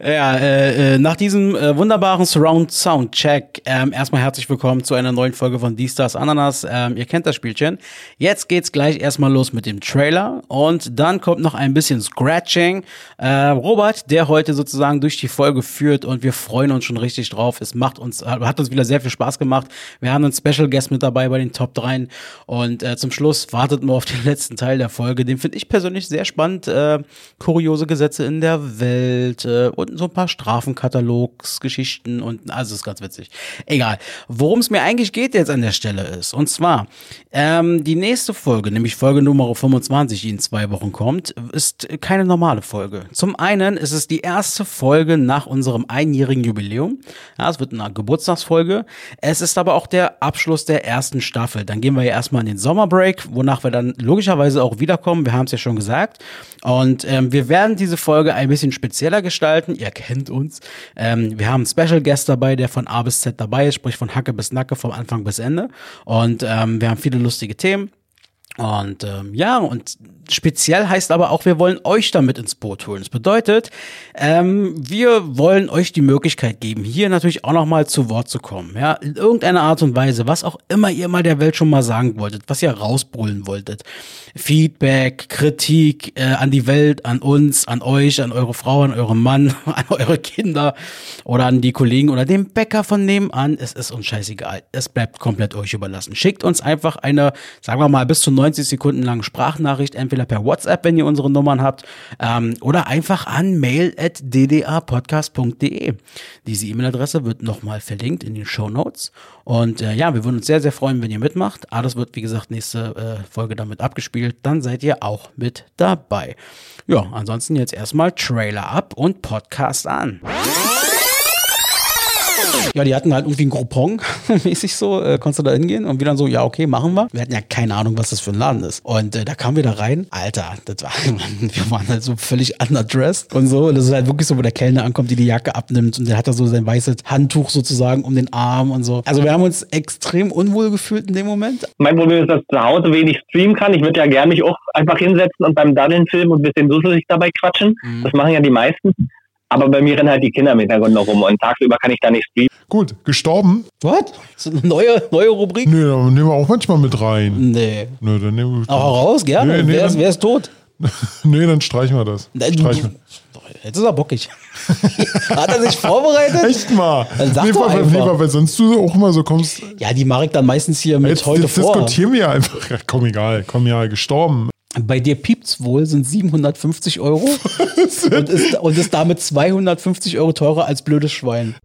Ja, äh, äh, nach diesem äh, wunderbaren Surround Sound Check ähm, erstmal herzlich willkommen zu einer neuen Folge von D-Stars Ananas. Ähm, ihr kennt das Spielchen. Jetzt geht's gleich erstmal los mit dem Trailer und dann kommt noch ein bisschen Scratching. Äh, Robert, der heute sozusagen durch die Folge führt und wir freuen uns schon richtig drauf. Es macht uns, hat uns wieder sehr viel Spaß gemacht. Wir haben einen Special Guest mit dabei bei den Top 3 und äh, zum Schluss wartet nur auf den letzten Teil der Folge. Den finde ich persönlich sehr spannend. Äh, kuriose Gesetze in der Welt und, äh, und so ein paar Strafenkatalogsgeschichten und also ist ganz witzig. Egal. Worum es mir eigentlich geht jetzt an der Stelle ist, und zwar ähm, die nächste Folge, nämlich Folge Nummer 25, die in zwei Wochen kommt, ist keine normale Folge. Zum einen ist es die erste Folge nach unserem einjährigen Jubiläum. Ja, es wird eine Geburtstagsfolge. Es ist aber auch der Abschluss der ersten Staffel. Dann gehen wir ja erstmal in den Sommerbreak, wonach wir dann logischerweise auch wiederkommen. Wir haben es ja schon gesagt. Und ähm, wir werden diese Folge ein bisschen spezieller gestalten. Ihr kennt uns. Ähm, wir haben einen Special Guest dabei, der von A bis Z dabei ist, sprich von Hacke bis Nacke, vom Anfang bis Ende. Und ähm, wir haben viele lustige Themen. Und ähm, ja, und speziell heißt aber auch, wir wollen euch damit ins Boot holen. Das bedeutet, ähm, wir wollen euch die Möglichkeit geben, hier natürlich auch nochmal zu Wort zu kommen. Ja, in irgendeiner Art und Weise, was auch immer ihr mal der Welt schon mal sagen wolltet, was ihr rausbrüllen wolltet. Feedback, Kritik äh, an die Welt, an uns, an euch, an eure Frau, an euren Mann, an eure Kinder oder an die Kollegen oder den Bäcker von nebenan. Es ist uns scheißegal. Es bleibt komplett euch überlassen. Schickt uns einfach eine, sagen wir mal, bis zu 90 Sekunden lange Sprachnachricht, entweder entweder per WhatsApp, wenn ihr unsere Nummern habt, ähm, oder einfach an mail.ddapodcast.de. Diese E-Mail-Adresse wird nochmal verlinkt in den Show Notes. Und äh, ja, wir würden uns sehr, sehr freuen, wenn ihr mitmacht. Alles wird, wie gesagt, nächste äh, Folge damit abgespielt. Dann seid ihr auch mit dabei. Ja, ansonsten jetzt erstmal Trailer ab und Podcast an. Ja, die hatten halt irgendwie ein Groupon, mäßig so, äh, konntest du da hingehen und wir dann so, ja, okay, machen wir. Wir hatten ja keine Ahnung, was das für ein Laden ist. Und äh, da kamen wir da rein, Alter, das war, wir waren halt so völlig underdressed und so. Und das ist halt wirklich so, wo der Kellner ankommt, die die Jacke abnimmt und der hat da so sein weißes Handtuch sozusagen um den Arm und so. Also wir haben uns extrem unwohl gefühlt in dem Moment. Mein Problem ist, dass ich zu Hause wenig streamen kann. Ich würde ja gerne mich auch einfach hinsetzen und beim Daddeln filmen und ein bisschen dusselig dabei quatschen. Mhm. Das machen ja die meisten. Aber bei mir rennen halt die Kinder im Hintergrund noch rum und tagsüber kann ich da nicht streamen. Gut, gestorben. Was? Neue, neue Rubrik? Nee, da nehmen wir auch manchmal mit rein. Nee. Nee, dann nehmen wir. Auch raus, gerne. Nee, nee, wer, ist, wer ist tot? nee, dann streichen wir das. Streichen wir. Jetzt ist er bockig. Hat er sich vorbereitet? Echt mal. Dann sag nee, doch einfach. Nee, weil sonst du auch immer so kommst. Ja, die mache ich dann meistens hier mit jetzt, heute jetzt vor. diskutieren wir einfach. Ja, komm, egal. Komm, ja, gestorben. Bei dir piept's wohl, sind 750 Euro und, ist, und ist damit 250 Euro teurer als blödes Schwein.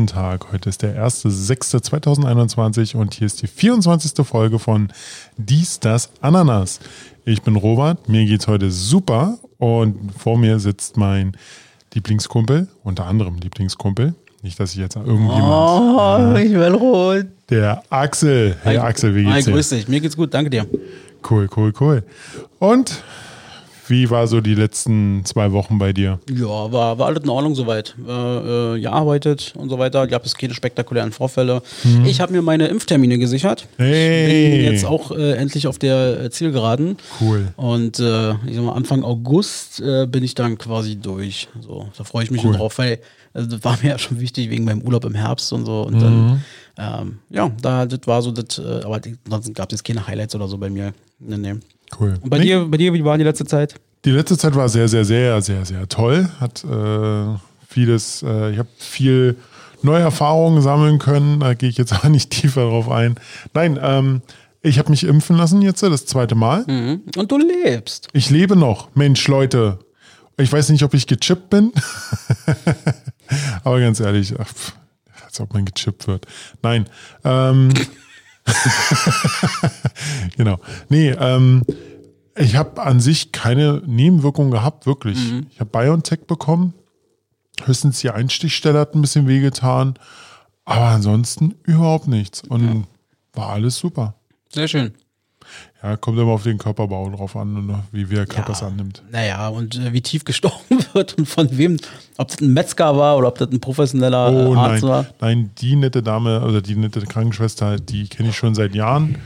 Guten Tag. Heute ist der 1.6.2021 und hier ist die 24. Folge von Dies, das, Ananas. Ich bin Robert, mir geht's heute super und vor mir sitzt mein Lieblingskumpel, unter anderem Lieblingskumpel. Nicht, dass ich jetzt irgendjemand. Oh, ich will rot. Der Axel. Hey Axel, wie geht's dir? Hi, grüß dich. Mir geht's gut, danke dir. Cool, cool, cool. Und wie war so die letzten zwei Wochen bei dir? Ja, war, war alles in Ordnung soweit. Äh, äh, gearbeitet und so weiter. Gab es keine spektakulären Vorfälle. Mhm. Ich habe mir meine Impftermine gesichert. Hey. Bin jetzt auch äh, endlich auf der Zielgeraden. Cool. Und äh, ich sag mal, Anfang August äh, bin ich dann quasi durch. So, da freue ich mich cool. schon drauf, weil also, das war mir ja schon wichtig wegen meinem Urlaub im Herbst und so. Und mhm. dann, ähm, ja, da, das war so, das, aber ansonsten gab es keine Highlights oder so bei mir. Nee, nee. Cool. Und bei nee. dir, bei dir, wie war die letzte Zeit? Die letzte Zeit war sehr, sehr, sehr, sehr, sehr toll. Hat äh, vieles, äh, ich habe viel neue Erfahrungen sammeln können. Da gehe ich jetzt auch nicht tiefer drauf ein. Nein, ähm, Ich habe mich impfen lassen jetzt das zweite Mal. Mhm. Und du lebst. Ich lebe noch. Mensch, Leute. Ich weiß nicht, ob ich gechippt bin. Aber ganz ehrlich, ach, als ob man gechippt wird. Nein. Ähm, genau. Nee, ähm, ich habe an sich keine Nebenwirkungen gehabt, wirklich. Ich habe BioNTech bekommen. Höchstens die Einstichstelle hat ein bisschen wehgetan. Aber ansonsten überhaupt nichts. Und war alles super. Sehr schön. Ja, kommt immer auf den Körperbau drauf an, ne, wie der Körper es annimmt. Naja, und äh, wie tief gestochen wird und von wem, ob das ein Metzger war oder ob das ein professioneller Oh äh, Arzt nein, war. nein, die nette Dame oder die nette Krankenschwester, die kenne ich schon seit Jahren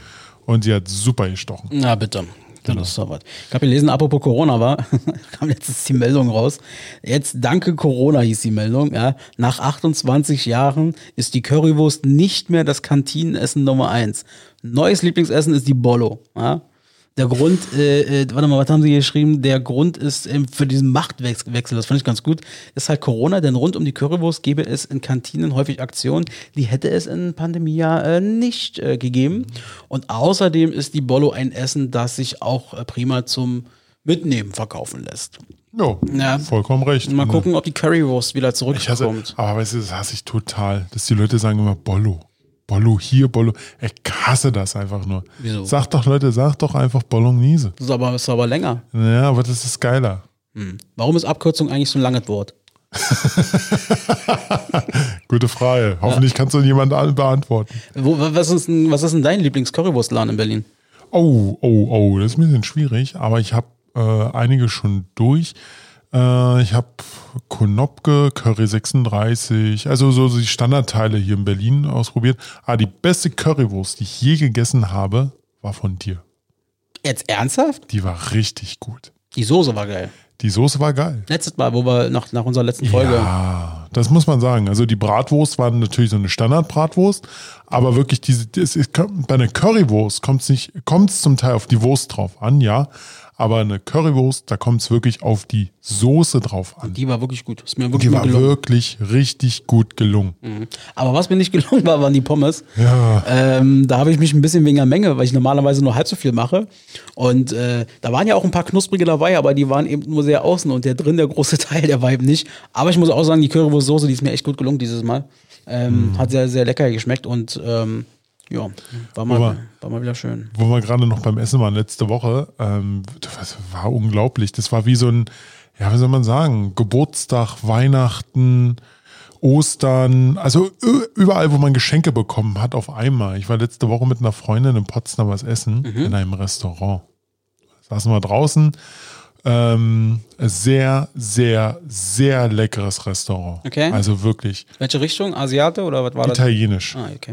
und sie hat super gestochen. Na bitte. Genau. Das ist doch was. Ich habe gelesen, apropos Corona war, kam letztens die Meldung raus. Jetzt danke Corona hieß die Meldung. Ja. Nach 28 Jahren ist die Currywurst nicht mehr das Kantinenessen Nummer eins. Neues Lieblingsessen ist die Bollo. Ja. Der Grund, äh, äh, warte mal, was haben sie hier geschrieben? Der Grund ist ähm, für diesen Machtwechsel, das fand ich ganz gut, ist halt Corona, denn rund um die Currywurst gäbe es in Kantinen häufig Aktionen, die hätte es in Pandemiejahr äh, nicht äh, gegeben. Und außerdem ist die Bollo ein Essen, das sich auch äh, prima zum Mitnehmen verkaufen lässt. Jo, Ja. vollkommen recht. Mal Und, gucken, ob die Currywurst wieder Ich hasse, zurückkommt. aber weißt du, das hasse ich total, dass die Leute sagen immer Bollo. Bollo hier, Bollo. Ich hasse das einfach nur. Wieso? Sag doch, Leute, sag doch einfach Bolognese. Das ist aber, ist aber länger. Ja, aber das ist geiler. Warum ist Abkürzung eigentlich so ein langes Wort? Gute Frage. Hoffentlich kannst du jemand beantworten. Wo, was, ist denn, was ist denn dein Lieblings-Currywurstladen in Berlin? Oh, oh, oh, das ist ein bisschen schwierig, aber ich habe äh, einige schon durch. Äh, ich habe Konopke, Curry 36, also so die Standardteile hier in Berlin ausprobiert. Ah, die beste Currywurst, die ich je gegessen habe, war von dir. Jetzt ernsthaft? Die war richtig gut. Die Soße war geil. Die Soße war geil. Letztes Mal, wo wir nach, nach unserer letzten Folge. Ja, das muss man sagen. Also die Bratwurst war natürlich so eine Standardbratwurst, aber wirklich diese, es ist, bei einer Currywurst kommt es nicht, kommt es zum Teil auf die Wurst drauf an, ja. Aber eine Currywurst, da kommt es wirklich auf die Soße drauf an. Die war wirklich gut. Ist mir wirklich Die war gelungen. wirklich richtig gut gelungen. Aber was mir nicht gelungen war, waren die Pommes. Ja. Ähm, da habe ich mich ein bisschen wegen der Menge, weil ich normalerweise nur halb so viel mache. Und äh, da waren ja auch ein paar knusprige dabei, aber die waren eben nur sehr außen und der drin, der große Teil, der war eben nicht. Aber ich muss auch sagen, die Currywurstsoße, die ist mir echt gut gelungen dieses Mal. Ähm, Mhm. Hat sehr, sehr lecker geschmeckt und ähm, ja, war mal, Aber- war mal wieder schön. Wo wir gerade noch beim Essen waren letzte Woche, ähm, das war unglaublich. Das war wie so ein, ja, wie soll man sagen, Geburtstag, Weihnachten, Ostern, also überall, wo man Geschenke bekommen hat, auf einmal. Ich war letzte Woche mit einer Freundin in Potsdam was essen, Mhm. in einem Restaurant. Saßen wir draußen. Ähm, sehr, sehr, sehr leckeres Restaurant. Okay. Also wirklich Welche Richtung? Asiate oder was war das? italienisch. Ah, okay.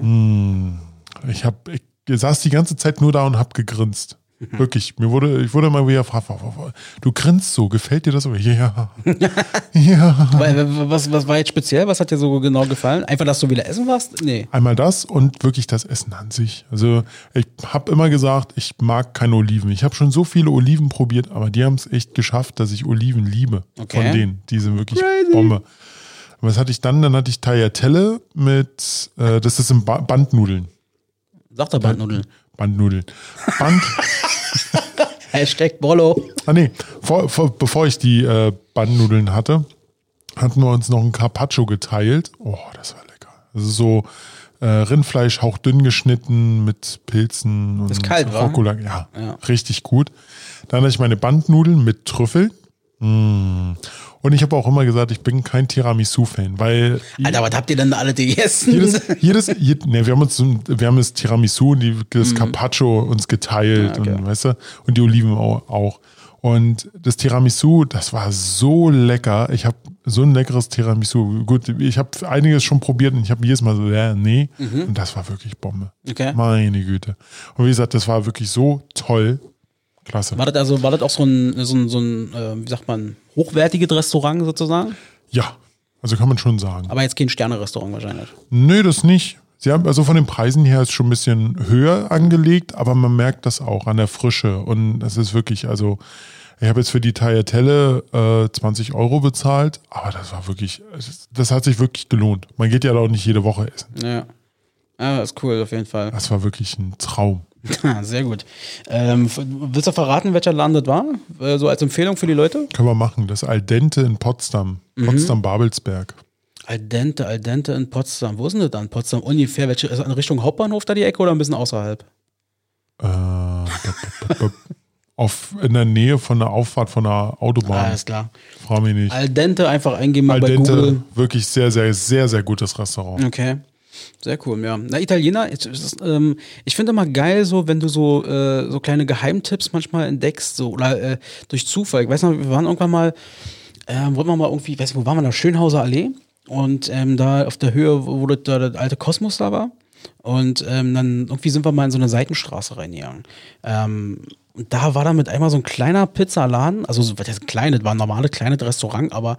Ich habe, ich saß die ganze Zeit nur da und hab gegrinst. Wirklich, mir wurde, ich wurde mal wieder gefragt, du grinst so, gefällt dir das? Ja, ja. Was, was war jetzt speziell? Was hat dir so genau gefallen? Einfach, dass du wieder essen warst? Nee. Einmal das und wirklich das Essen an sich. Also ich habe immer gesagt, ich mag keine Oliven. Ich habe schon so viele Oliven probiert, aber die haben es echt geschafft, dass ich Oliven liebe. Okay. Von denen, die sind wirklich Bombe. Und was hatte ich dann? Dann hatte ich Tagliatelle mit, äh, das ist in ba Bandnudeln. Sagt der Bandnudeln. Bandnudeln. Band. Hashtag Bollo. Ah nee, vor, vor, bevor ich die äh, Bandnudeln hatte, hatten wir uns noch ein Carpaccio geteilt. Oh, das war lecker. Also so äh, Rindfleisch hauchdünn geschnitten mit Pilzen und ist kalt? Rucola. Ja, Ja. richtig gut. Dann hatte ich meine Bandnudeln mit Trüffeln. Mm. Und ich habe auch immer gesagt, ich bin kein Tiramisu-Fan, weil Alter, was habt ihr denn da alle gegessen? jedes, jedes, jed, ne, wir haben uns, wir haben das Tiramisu und die, das Carpaccio uns geteilt Mhm. Ja, okay. und, weißt du, und die Oliven auch. Und das Tiramisu, das war so lecker. Ich habe so ein leckeres Tiramisu. Gut, ich habe einiges schon probiert und ich habe jedes Mal so, ja, nee. Und das war wirklich Bombe. Mhm. Okay. Meine Güte. Und wie gesagt, das war wirklich so toll. Klasse. War das also, war das auch so ein, so ein, so ein äh, wie sagt man, hochwertiges Restaurant sozusagen? Ja, also kann man schon sagen. Aber jetzt kein Sterne-Restaurant wahrscheinlich. Nö, das nicht. Sie haben, also von den Preisen her ist schon ein bisschen höher angelegt, aber man merkt das auch an der Frische. Und das ist wirklich, also, ich habe jetzt für die Tagliatelle äh, 20 Euro bezahlt, aber das war wirklich, es- das hat sich wirklich gelohnt. Man geht ja auch nicht jede Woche essen. Ja. Ja, ist cool, auf jeden Fall. Das war wirklich ein Traum. Sehr gut. Ähm, willst du verraten, welcher Laden das war? Äh, so als Empfehlung für die Leute? Können wir machen. Das Al Dente in Potsdam. Mhm. Potsdam-Babelsberg. Al dente, Al dente in Potsdam. Wo ist denn das dann? Potsdam ungefähr? Welche, ist das in Richtung Hauptbahnhof da die Ecke oder ein bisschen außerhalb? Äh, auf, in der Nähe von der Auffahrt von der Autobahn. Alles klar. Frag mich nicht. Al dente einfach eingeben mal Al bei Google. wirklich sehr, sehr, sehr, sehr gutes Restaurant. Okay. Sehr cool, ja. Na, Italiener, ist, ähm, ich finde immer geil, so, wenn du so, äh, so kleine Geheimtipps manchmal entdeckst, so, oder äh, durch Zufall. Ich weiß noch, wir waren irgendwann mal, äh, wollten wir mal irgendwie, weiß nicht, wo waren wir da? Schönhauser Allee. Und ähm, da auf der Höhe, wo das, da der alte Kosmos da war. Und ähm, dann irgendwie sind wir mal in so eine Seitenstraße reingegangen. Ähm, und da war dann mit einmal so ein kleiner Pizzaladen, also so- was heißt klein, das war ein normales kleines Restaurant, aber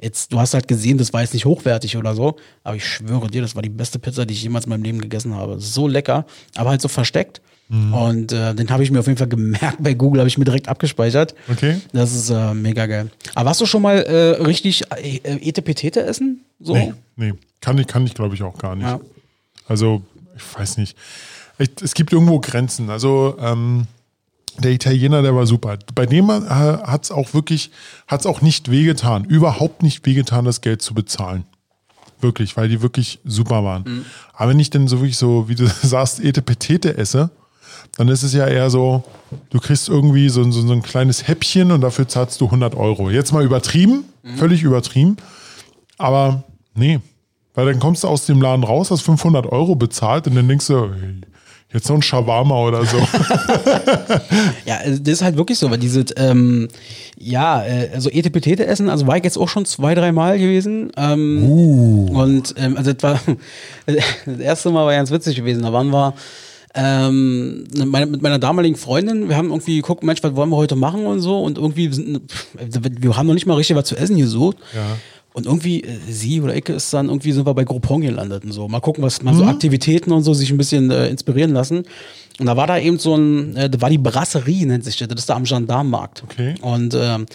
jetzt, du hast halt gesehen, das war jetzt nicht hochwertig oder so, aber ich schwöre dir, das war die beste Pizza, die ich jemals in meinem Leben gegessen habe. So lecker, aber halt so versteckt. Und äh, den habe ich mir auf jeden Fall gemerkt bei Google, habe ich mir direkt abgespeichert. Okay. Das ist äh, mega geil. Aber hast du schon mal äh, richtig äh, Etepetete essen? So? Nee, nee. Kann ich, kann ich glaube ich, auch gar nicht. Ja. Also, ich weiß nicht. Ich, es gibt irgendwo Grenzen. Also, ähm, der Italiener, der war super. Bei dem äh, hat es auch wirklich, hat es auch nicht wehgetan, überhaupt nicht wehgetan, das Geld zu bezahlen. Wirklich, weil die wirklich super waren. Mhm. Aber wenn ich denn so wirklich so, wie du sagst, Etepetete esse, dann ist es ja eher so, du kriegst irgendwie so, so, so ein kleines Häppchen und dafür zahlst du 100 Euro. Jetzt mal übertrieben, Mhm. völlig übertrieben. Aber nee, weil dann kommst du aus dem Laden raus, hast 500 Euro bezahlt und dann denkst du, hey, jetzt noch ein Shawarma oder so. Ja, also das ist halt wirklich so, weil diese, ähm, ja, äh, also Etepetete essen, also war ich jetzt auch schon zwei, drei Mal gewesen. Ähm, Und ähm, also das war das erste Mal war ganz witzig gewesen. Da waren wir ähm, meine, mit meiner damaligen Freundin, wir haben irgendwie geguckt, Mensch, was wollen wir heute machen und so und irgendwie wir haben noch nicht mal richtig was zu essen gesucht. Ja. Und irgendwie, äh, sie oder ich ist dann, irgendwie sind wir bei Groupon gelandet und so. Mal gucken, was mal so Aktivitäten und so sich ein bisschen äh, inspirieren lassen. Und da war da eben so ein, äh, da war die Brasserie, nennt sich das, das ist da am Gendarmenmarkt. Okay. Und ähm,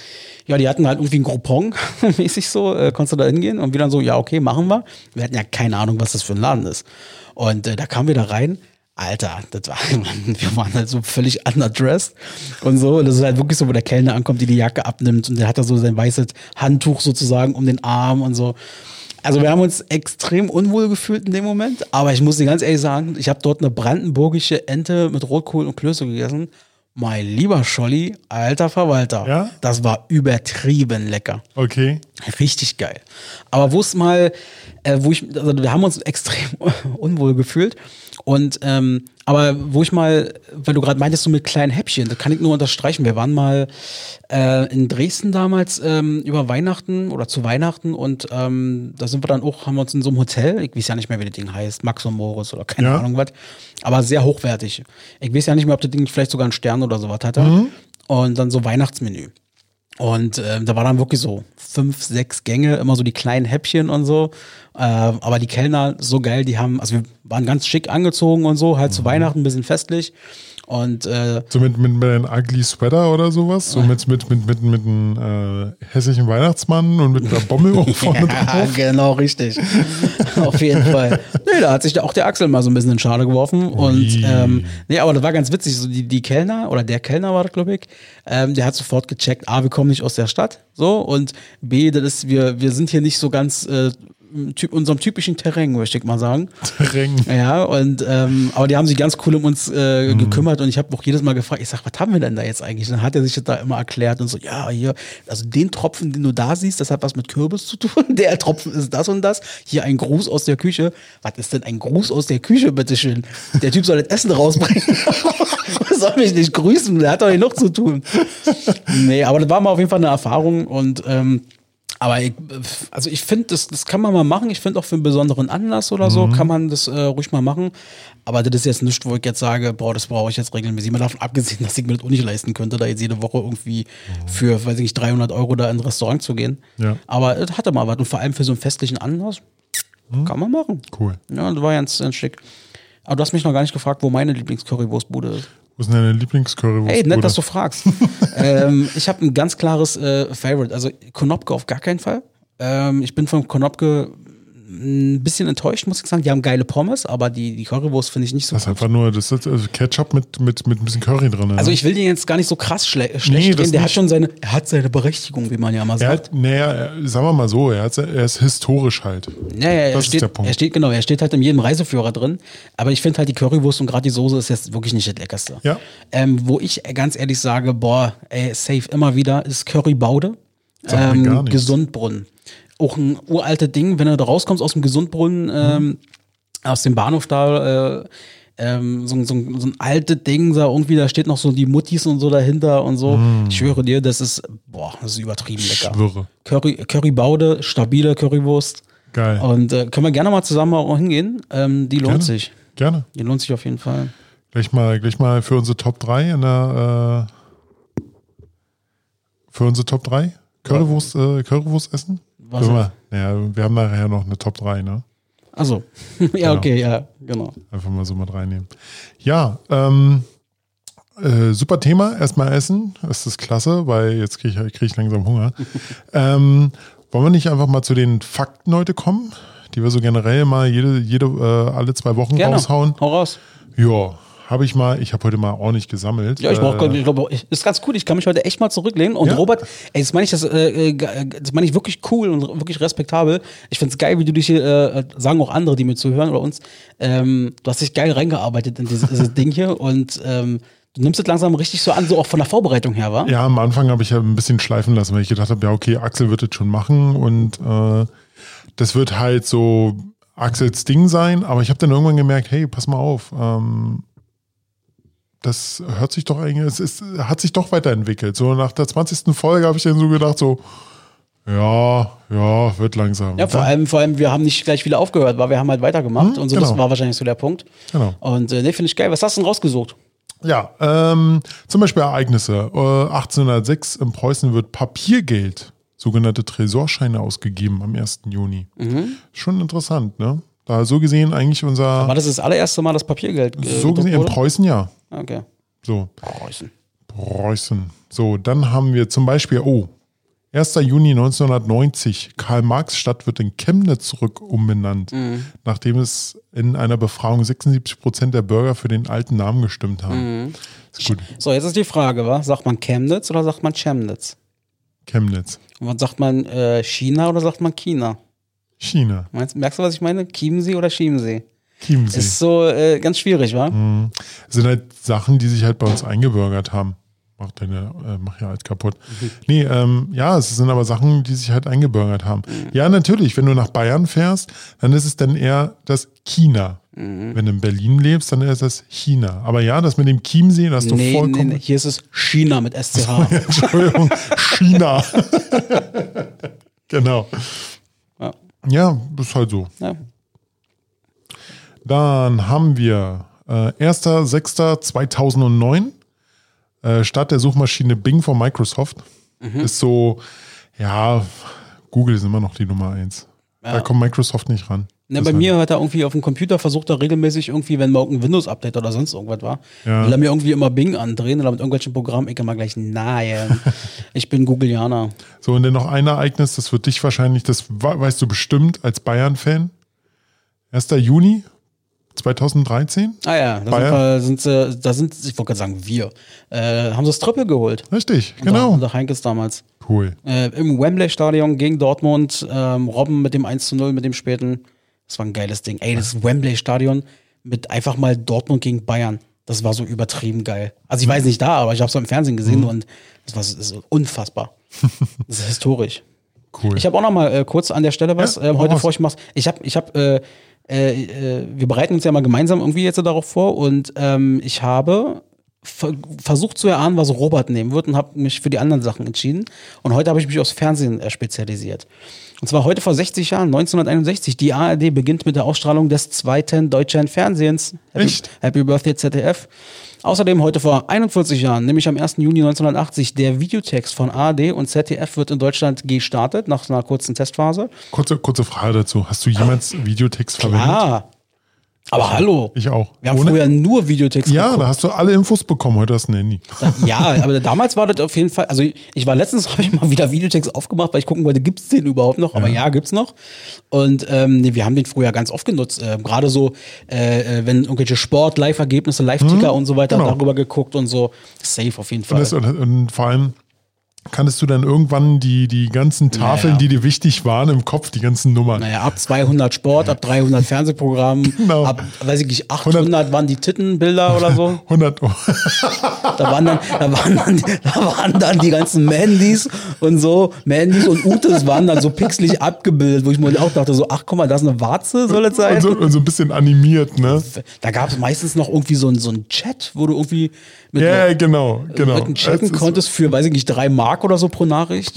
ja, die hatten halt irgendwie einen Groupon, mäßig so, äh, konntest du da hingehen und wir dann so, ja, okay, machen wir. Wir hatten ja keine Ahnung, was das für ein Laden ist. Und äh, da kamen wir da rein. Alter, das war, wir waren halt so völlig underdressed und so. Und das ist halt wirklich so, wo der Kellner ankommt, die die Jacke abnimmt und der hat da so sein weißes Handtuch sozusagen um den Arm und so. Also wir haben uns extrem unwohl gefühlt in dem Moment, aber ich muss dir ganz ehrlich sagen, ich habe dort eine brandenburgische Ente mit Rotkohl und Klöße gegessen. Mein lieber Scholli, alter Verwalter, Ja? das war übertrieben lecker. Okay. Richtig geil. Aber wo es mal, äh, wo ich, also wir haben uns extrem unwohl gefühlt. Und ähm, aber wo ich mal, weil du gerade meintest, so mit kleinen Häppchen, das kann ich nur unterstreichen. Wir waren mal äh, in Dresden damals ähm, über Weihnachten oder zu Weihnachten und ähm, da sind wir dann auch, haben wir uns in so einem Hotel, ich weiß ja nicht mehr, wie das Ding heißt, Max und Moritz oder keine Ja. Ahnung was, aber sehr hochwertig. Ich weiß ja nicht mehr, ob das Ding vielleicht sogar einen Stern oder sowas hatte. Und dann so Weihnachtsmenü. Und ähm, da war dann wirklich so fünf, sechs Gänge, immer so die kleinen Häppchen und so. Äh, aber die Kellner, so geil, die haben, also wir waren ganz schick angezogen und so, halt zu Weihnachten ein bisschen festlich. Und äh, So mit, mit, mit einem Ugly Sweater oder sowas? So mit, mit, mit, mit, mit einem äh, hässlichen Weihnachtsmann und mit einer Bommel oben vorne ja, drauf? genau, richtig. Auf jeden Fall. Nee, da hat sich auch der Axel mal so ein bisschen in Schale geworfen. Und ähm, nee, aber das war ganz witzig. So die, die Kellner oder der Kellner war das, glaube ich, ähm, der hat sofort gecheckt, A, wir kommen nicht aus der Stadt, so, und B, das ist, wir, wir sind hier nicht so ganz äh, unserem typischen Terrain, möchte ich mal sagen. Terrain. Ja, und ähm, aber die haben sich ganz cool um uns äh, gekümmert und ich habe auch jedes Mal gefragt, ich sag, was haben wir denn da jetzt eigentlich? Dann hat er sich das da immer erklärt und so, ja, hier, also den Tropfen, den du da siehst, das hat was mit Kürbis zu tun. Der Tropfen ist das und das. Hier ein Gruß aus der Küche. Was ist denn ein Gruß aus der Küche, bitteschön? Der Typ soll das Essen rausbringen. soll mich nicht grüßen, der hat doch genug zu tun. Nee, aber das war mal auf jeden Fall eine Erfahrung und ähm, aber ich, also ich finde, das, das kann man mal machen. Ich finde auch für einen besonderen Anlass oder so kann man das äh, ruhig mal machen. Aber das ist jetzt nichts, wo ich jetzt sage, boah, das brauche ich jetzt regelmäßig. Mal davon abgesehen, dass ich mir das auch nicht leisten könnte, da jetzt jede Woche irgendwie für, weiß ich nicht, 300 Euro da in ein Restaurant zu gehen. Ja. Aber es hatte mal was. Und vor allem für so einen festlichen Anlass kann man machen. Cool. Ja, das war ganz, ganz schick. Aber du hast mich noch gar nicht gefragt, wo meine Lieblingscurrywurstbude ist. Wo ist denn deine Lieblingscurrywurst? Ey, nett, dass du fragst. ähm, ich habe ein ganz klares äh, Favorite. Also Konopke auf gar keinen Fall. Ähm, ich bin von Konopke ein bisschen enttäuscht, muss ich sagen. Die haben geile Pommes, aber die, die Currywurst finde ich nicht so Das ist einfach nur das ist also Ketchup mit, mit, mit ein bisschen Curry drin. Also ne? ich will den jetzt gar nicht so krass schle schlecht Nee. Der hat nicht. schon seine, er hat seine Berechtigung, wie man ja mal sagt. hat, naja, sagen wir mal so, er, hat, er ist historisch halt. Ja, ja, er Das ist steht, der Punkt. er steht, genau, er steht halt in jedem Reiseführer drin. Aber ich finde halt die Currywurst und gerade die Soße ist jetzt wirklich nicht das Leckerste. Ja. Ähm, wo ich ganz ehrlich sage, boah, ey, safe immer wieder, ist mir gar Ähm. Gesundbrunnen. Auch ein uraltes Ding, wenn du da rauskommst aus dem Gesundbrunnen, ähm, aus dem Bahnhof da, äh, ähm, so, so, so ein altes Ding, da irgendwie, da steht noch so die Muttis und so dahinter und so. Ich schwöre dir, das ist, boah, das ist übertrieben lecker. Schwöre. Curry, Currybaude, stabile Currywurst. Geil. Und äh, können wir gerne mal zusammen auch hingehen. Ähm, die lohnt Gerne. sich. Gerne. Die lohnt sich auf jeden Fall. Gleich mal, gleich mal für unsere Top 3 in der äh, für unsere Top 3 Currywurst, äh, Currywurst essen? Was wir, naja, wir haben nachher noch eine Top 3, ne? Also, ja, okay, ja, genau. Einfach mal so mit reinnehmen. Ja, ähm, äh, super Thema. Erstmal essen. Das ist klasse, weil jetzt kriege ich, krieg ich langsam Hunger. ähm, wollen wir nicht einfach mal zu den Fakten heute kommen, die wir so generell mal jede, jede äh, alle zwei Wochen Gerne. raushauen? Hau raus. Ja, habe ich mal. Ich habe heute mal ordentlich gesammelt. Ja, ich brauche, äh, ich glaube, ich- ist ganz cool. Ich kann mich heute echt mal zurücklehnen. Und Ja. Robert, ey, das meine ich, das, äh, äh, das meine ich wirklich cool und wirklich respektabel. Ich finde es geil, wie du dich hier, äh, sagen auch andere, die mir zuhören oder uns, ähm, du hast dich geil reingearbeitet in dieses, dieses Ding hier und ähm, du nimmst es langsam richtig so an, so auch von der Vorbereitung her, war? Ja, am Anfang habe ich ja ein bisschen schleifen lassen, weil ich gedacht habe, ja, okay, Axel wird es schon machen und äh, das wird halt so Axels Ding sein, aber ich habe dann irgendwann gemerkt, hey, pass mal auf, ähm, das hört sich doch eigentlich, es ist, hat sich doch weiterentwickelt. So nach der 20. Folge habe ich dann so gedacht, so, ja, ja, wird langsam. Ja, vor allem, vor allem, wir haben nicht gleich wieder aufgehört, weil wir haben halt weitergemacht und so, das genau. war wahrscheinlich so der Punkt. Genau. Und äh, ne, finde ich geil. Was hast du denn rausgesucht? Ja, ähm, zum Beispiel Ereignisse. Äh, 1806 in Preußen wird Papiergeld, sogenannte Tresorscheine, ausgegeben am 1. Juni. Schon interessant, ne? Da so gesehen eigentlich unser, War das das allererste Mal das Papiergeld? Äh, so gesehen in? Preußen ja. Okay. So, Preußen. Preußen. So, dann haben wir zum Beispiel, oh, 1. Juni 1990, Karl-Marx-Stadt wird in Chemnitz zurück umbenannt, nachdem es in einer Befragung 76 Prozent der Bürger für den alten Namen gestimmt haben. Ist gut. So, jetzt ist die Frage, wa? sagt man Chemnitz oder sagt man Chemnitz? Chemnitz. Und was sagt man äh, China oder sagt man China? China. Meinst, merkst du, was ich meine? Chiemsee oder Chiemsee? Chiemsee. Ist so äh, ganz schwierig, wa? Das sind halt Sachen, die sich halt bei uns eingebürgert haben. Mach deine, äh, mach ja alles kaputt. Nee, ähm, ja, es sind aber Sachen, die sich halt eingebürgert haben. Ja, natürlich, wenn du nach Bayern fährst, dann ist es dann eher das China. Wenn du in Berlin lebst, dann ist das China. Aber ja, das mit dem Chiemsee, das hast du Nee, nee, vollkommen. nee, hier ist es China mit SCH. Entschuldigung, China. genau. Ja. Ja, ist halt so. Ja. Dann haben wir äh, 1.6.2009, äh, Start der Suchmaschine Bing von Microsoft. Mhm. Ist so, ja, Google ist immer noch die Nummer eins. Da kommt Microsoft nicht ran. Ne, Das bei mir hat er irgendwie auf dem Computer versucht, er regelmäßig irgendwie, wenn mal irgendein Windows-Update oder sonst irgendwas war, Ja. will er mir irgendwie immer Bing andrehen oder mit irgendwelchen Programmen. Ich immer gleich, nein, ich bin Googleianer. So, und dann noch ein Ereignis, das wird dich wahrscheinlich, das we- weißt du bestimmt als Bayern-Fan. 1. Juni 2013. Ah ja, da Bayern? sind, wir, sind sie, da sind, ich wollte gerade sagen, wir, äh, haben sie das Triple geholt. Richtig, Unter, genau. unter Heinkes damals. Cool. Äh, Im Wembley-Stadion gegen Dortmund, ähm, Robben mit dem 1 zu 0, mit dem späten. Das war ein geiles Ding. Ey, das Wembley-Stadion mit einfach mal Dortmund gegen Bayern. Das war so übertrieben geil. Also ich jetzt nicht da, aber ich habe es im Fernsehen gesehen Mhm. und das war das ist unfassbar. Das ist historisch. Cool. Ich habe auch noch mal äh, kurz an der Stelle was, Ja, hau heute vor ich mach's. Ich habe, ich habe, äh, äh, äh, wir bereiten uns ja mal gemeinsam irgendwie jetzt darauf vor und ähm, ich habe versucht zu erahnen, was Robert nehmen wird und habe mich für die anderen Sachen entschieden. Und heute habe ich mich aufs Fernsehen äh, spezialisiert. Und zwar heute vor 60 Jahren, 1961. Die ARD beginnt mit der Ausstrahlung des zweiten deutschen Fernsehens. Happy, Echt? Happy Birthday ZDF. Außerdem heute vor 41 Jahren, nämlich am 1. Juni 1980, der Videotext von ARD und ZDF wird in Deutschland gestartet, nach einer kurzen Testphase. Kurze, kurze Frage dazu. Hast du jemals Videotext verwendet? Ah, Aber hallo. Ich auch. Wir haben Ohne- früher nur Videotext ja, geguckt. da hast du alle Infos bekommen. Heute hast du ein Handy. Ja, aber damals war das auf jeden Fall, also ich war letztens, habe ich mal wieder Videotext aufgemacht, weil ich gucken wollte, gibt's den überhaupt noch? Aber ja, gibt's noch. Und ähm, nee, wir haben den früher ganz oft genutzt. Äh, Gerade so, äh, äh, wenn irgendwelche Sport, Live-Ergebnisse, Live-Ticker und so weiter genau. darüber geguckt und so. Safe auf jeden Und, Fall. das, und, und vor allem kanntest du dann irgendwann die, die ganzen Tafeln, Naja. die dir wichtig waren, im Kopf, die ganzen Nummern. Naja, ab 200 Sport, ab 300 Fernsehprogramm, Genau. ab, weiß ich nicht, 800 waren die Tittenbilder oder so. 100 Euro. Da waren dann, da waren dann, da waren dann die ganzen Mandys und so, Mandys und Utes waren dann so pixelig abgebildet, wo ich mir auch dachte, so, ach guck mal, da ist eine Warze, soll es sein? Und so, und so ein bisschen animiert, ne? Da gab es meistens noch irgendwie so einen so einen Chat, wo du irgendwie mit Ja, Leuten genau, genau. Chatten konntest für, weiß ich nicht, drei Mark oder so pro Nachricht.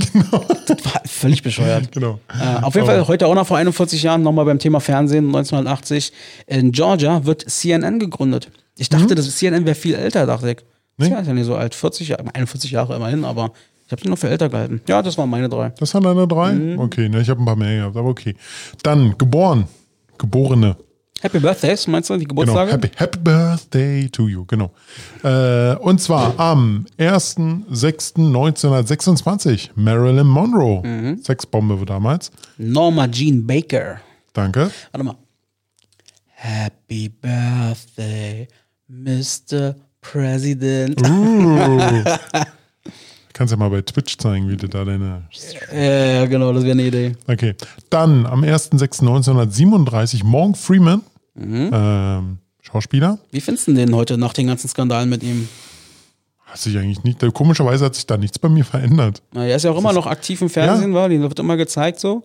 Das war völlig bescheuert. Genau. Äh, auf jeden Fall heute auch noch vor 41 Jahren nochmal beim Thema Fernsehen 1980. In Georgia wird CNN gegründet. Ich dachte, das CNN wäre viel älter, dachte ich. Mhm. Nee. Ja, ist ja nicht so alt. 40 Jahre, 41 Jahre immerhin, aber ich habe die noch für älter gehalten. Ja, das waren meine drei. Das waren deine drei? Mhm. Okay, ne, ich habe ein paar mehr gehabt, aber okay. Dann, geboren. Geborene. Happy Birthdays, meinst du, die Genau. Geburtstage? Happy, happy Birthday to you, genau. Äh, und zwar am 1.6.1926, Marilyn Monroe. Mhm. Sexbombe war damals. Norma Jean Baker. Danke. Warte mal. Happy Birthday, Mr. President. Uh. Kannst ja mal bei Twitch zeigen, wie du da deine. Ja, genau, das wäre eine Idee. Okay. Dann am 1.6.1937 Morgan Freeman, Mhm. ähm, Schauspieler. Wie findest du den heute nach den ganzen Skandalen mit ihm? Hat sich eigentlich nicht. Komischerweise hat sich da nichts bei mir verändert. Na, er ist ja auch immer noch aktiv im Fernsehen, war, den wird immer gezeigt so.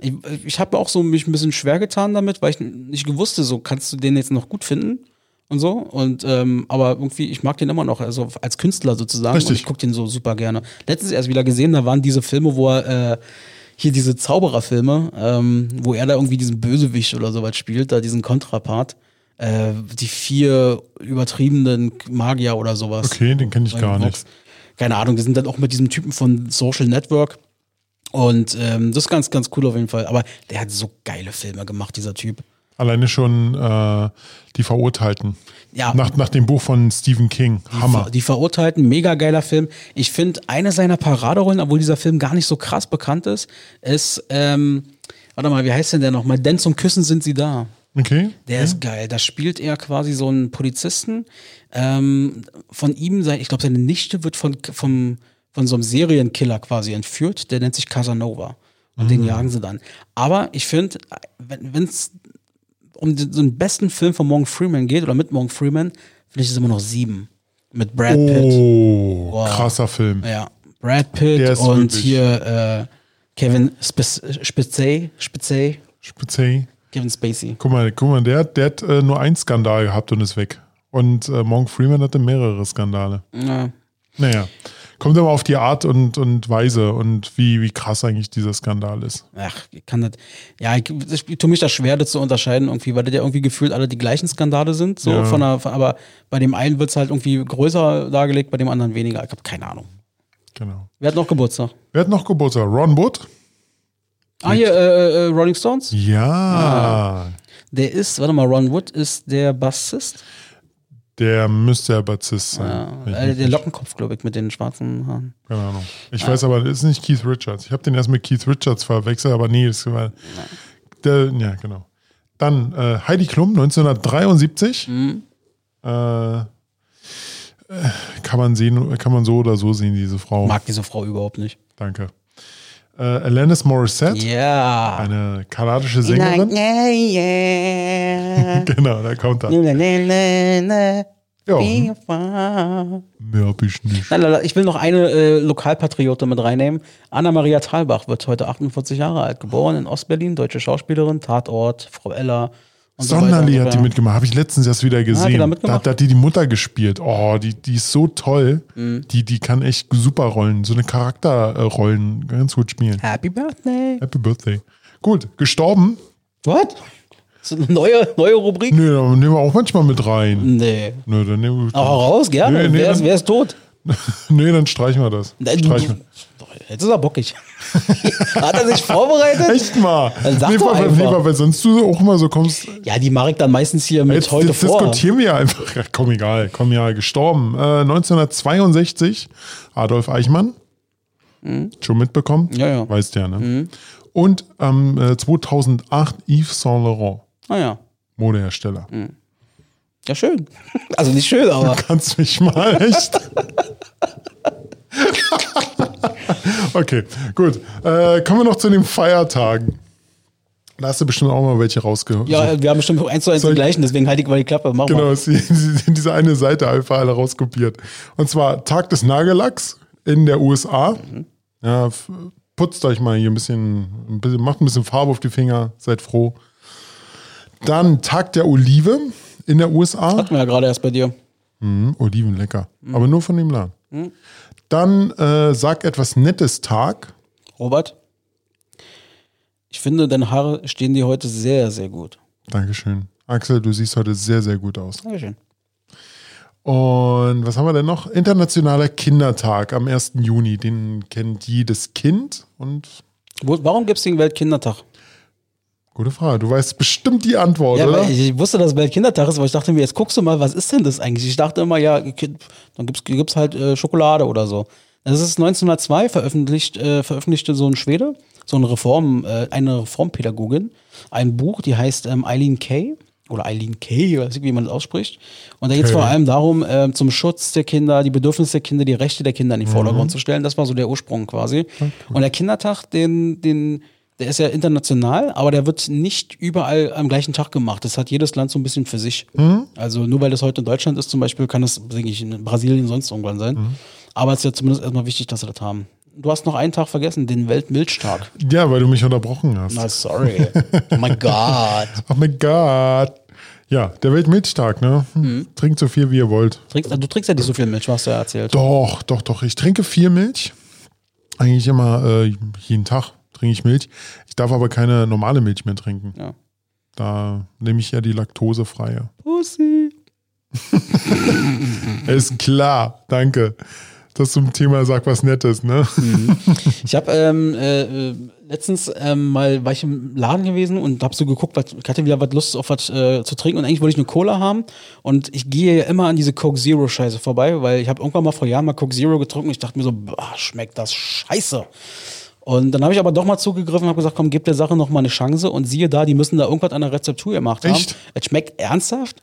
Ich, ich habe auch so mich ein bisschen schwer getan damit, weil ich nicht gewusst so kannst du den jetzt noch gut finden und so. Und ähm, aber irgendwie, ich mag den immer noch, also als Künstler sozusagen. Richtig. Und ich gucke den so super gerne. Letztens erst wieder gesehen, da waren diese Filme, wo er äh, hier diese Zaubererfilme, ähm, wo er da irgendwie diesen Bösewicht oder sowas spielt, da diesen Kontrapart. Äh, die vier übertriebenen Magier oder sowas. Okay, den kenne ich gar Vox. nicht. Keine Ahnung, die sind dann auch mit diesem Typen von Social Network. Und ähm, das ist ganz, ganz cool auf jeden Fall. Aber der hat so geile Filme gemacht, dieser Typ. Alleine schon äh, die Verurteilten. Ja. Nach, nach dem Buch von Stephen King. Hammer. Die Verurteilten, mega geiler Film. Ich finde, eine seiner Paraderollen, obwohl dieser Film gar nicht so krass bekannt ist, ist, ähm, warte mal, wie heißt denn der nochmal? Denn zum Küssen sind sie da. Okay. Der ist geil. Da spielt er quasi so einen Polizisten. Ähm, von ihm, sein, ich glaube, seine Nichte wird von, vom, von so einem Serienkiller quasi entführt. Der nennt sich Casanova. Und den jagen sie dann. Aber ich finde, wenn es um den, so den besten Film von Morgan Freeman geht oder mit Morgan Freeman, finde ich es immer noch sieben. Mit Brad Pitt. Oh, Wow. krasser Film. Ja. Brad Pitt und wirklich- hier äh, Kevin Spacey, Spacey, Speziell. Kevin Spacey. Guck mal, guck mal, der, der hat äh, nur einen Skandal gehabt und ist weg. Und äh, Morgan Freeman hatte mehrere Skandale. Ja. Naja. Kommt immer auf die Art und, und Weise und wie, wie krass eigentlich dieser Skandal ist. Ach, ich kann das. Ja, ich, ich tue mich da schwer, das zu unterscheiden, irgendwie, weil das ja irgendwie gefühlt alle die gleichen Skandale sind. So Ja. von der, aber bei dem einen wird es halt irgendwie größer dargelegt, bei dem anderen weniger. Ich habe keine Ahnung. Genau. Wer hat noch Geburtstag? Wer hat noch Geburtstag? Ron Wood? Ah, hier, äh, äh, Rolling Stones? Ja. Der ist, warte mal, Ron Wood ist der Bassist. Der müsste ja Bassist sein. Ja, äh, der Lockenkopf, glaube ich, mit den schwarzen Haaren. Keine Ahnung. Ich weiß aber, das ist nicht Keith Richards. Ich habe den erst mit Keith Richards verwechselt, aber nee, das war. Der, ja, genau. Dann äh, Heidi Klum, 1973. Mhm. Äh, äh, kann man sehen, kann man so oder so sehen, diese Frau. Mag diese Frau überhaupt nicht. Danke. Äh, Alanis Morissette, Ja. eine kanadische Sängerin. Yeah, yeah. genau, da kommt er. Ja, mehr hab ich nicht. Nein, nein, nein, ich will noch eine äh, Lokalpatriote mit reinnehmen. Anna-Maria Thalbach wird heute 48 Jahre alt, geboren in Ostberlin, deutsche Schauspielerin, Tatort, Frau Ella. Sonderli so hat die mitgemacht, habe ich letztens erst wieder gesehen. da da, mitgemacht? da hat die die Mutter gespielt. Oh, die, die ist so toll. Mhm. Die, die kann echt super Rollen, so eine Charakterrollen ganz gut spielen. Happy Birthday. Happy Birthday. Gut, gestorben? What? Das ist eine neue, neue Rubrik? Nö, dann nehmen wir auch manchmal mit rein. Nee. Nö, dann nehmen wir. Aber raus, gerne. Nee, nee, wer, ist, wer ist tot? nee, dann streichen wir das. Streichen. Jetzt ist er bockig. Hat er sich vorbereitet? Echt mal. Dann sag nee, doch weil, einfach. nee, weil sonst du auch immer so kommst. Ja, die mache ich dann meistens hier mit Jetzt, heute jetzt vor. diskutieren wir einfach. Ja, komm, egal. Komm, ja, gestorben. Äh, 1962, Adolf Eichmann. Schon mitbekommen? Mhm. Ja, ja. Mhm. Weißt ja, ne? Und ähm, äh, 2008 Yves Saint Laurent, Ah ja. Modehersteller. Ja, schön. Also nicht schön, aber. Kannst mich mal echt. okay, gut. Äh, kommen wir noch zu den Feiertagen. Da hast du bestimmt auch mal welche rausgeholt. Ja, wir haben bestimmt eins zu eins die ich- gleichen, deswegen halte ich mal die Klappe. Mach Genau, mal. die- diese eine Seite einfach alle rauskopiert. Und zwar Tag des Nagellacks in der USA. Ja, f- putzt euch mal hier ein bisschen, ein bisschen, macht ein bisschen Farbe auf die Finger, seid froh. Dann Tag der Olive in der USA. Hatten wir ja gerade erst bei dir. Mhm, Oliven lecker, Mhm. aber nur von dem Laden. Dann äh, sag etwas Nettes Tag. Robert, ich finde, deine Haare stehen dir heute sehr, sehr gut. Dankeschön. Axel, du siehst heute sehr, sehr gut aus. Dankeschön. Und was haben wir denn noch? Internationaler Kindertag am 1. Juni. Den kennt jedes Kind. Und Wo, warum gibt es den Weltkindertag? Gute Frage. Du weißt bestimmt die Antwort, Ja, oder? weil ich wusste, dass es Weltkindertag ist, aber ich dachte mir, jetzt guckst du mal, was ist denn das eigentlich? Ich dachte immer, ja, dann gibt's gibt's halt äh, Schokolade oder so. Das ist 1902 veröffentlicht, äh, veröffentlichte so ein Schwede, so eine Reform, äh, eine Reformpädagogin, ein Buch, die heißt ähm, Eileen Kay oder Eileen Kay, weiß ich, wie man das ausspricht. Und da geht es Okay. vor allem darum, ähm, zum Schutz der Kinder, die Bedürfnisse der Kinder, die Rechte der Kinder in den Vordergrund zu stellen. Das war so der Ursprung quasi. Und der Kindertag, den, den, der ist ja international, aber der wird nicht überall am gleichen Tag gemacht. Das hat jedes Land so ein bisschen für sich. Also nur weil das heute in Deutschland ist zum Beispiel, kann das, denke ich, in Brasilien sonst irgendwann sein. Aber es ist ja zumindest erstmal wichtig, dass sie das haben. Du hast noch einen Tag vergessen, den Weltmilchtag. Ja, weil du mich unterbrochen hast. Na, sorry. Oh mein Gott. Oh mein Gott. Ja, der Weltmilchtag, ne? Hm. Mhm. Trinkt so viel, wie ihr wollt. Trinkst, du trinkst ja nicht so viel Milch, hast du ja erzählt. Doch, doch, doch. Ich trinke viel Milch. Eigentlich immer äh, jeden Tag trinke ich Milch. Ich darf aber keine normale Milch mehr trinken. Ja. Da nehme ich ja die laktosefreie. Pussy. Ist klar, danke. Das zum Thema sag was Nettes, ne? Ich habe ähm, äh, äh, letztens ähm, mal war ich im Laden gewesen und habe so geguckt, was, ich hatte wieder was Lust auf was äh, zu trinken und eigentlich wollte ich eine Cola haben und ich gehe ja immer an diese Coke Zero Scheiße vorbei, weil ich habe irgendwann mal vor Jahren mal Coke Zero getrunken und ich dachte mir so, boah, schmeckt das scheiße. Und dann habe ich aber doch mal zugegriffen und habe gesagt, komm, gib der Sache noch mal eine Chance und siehe da, die müssen da irgendwas an der Rezeptur gemacht haben. Echt? Es schmeckt ernsthaft.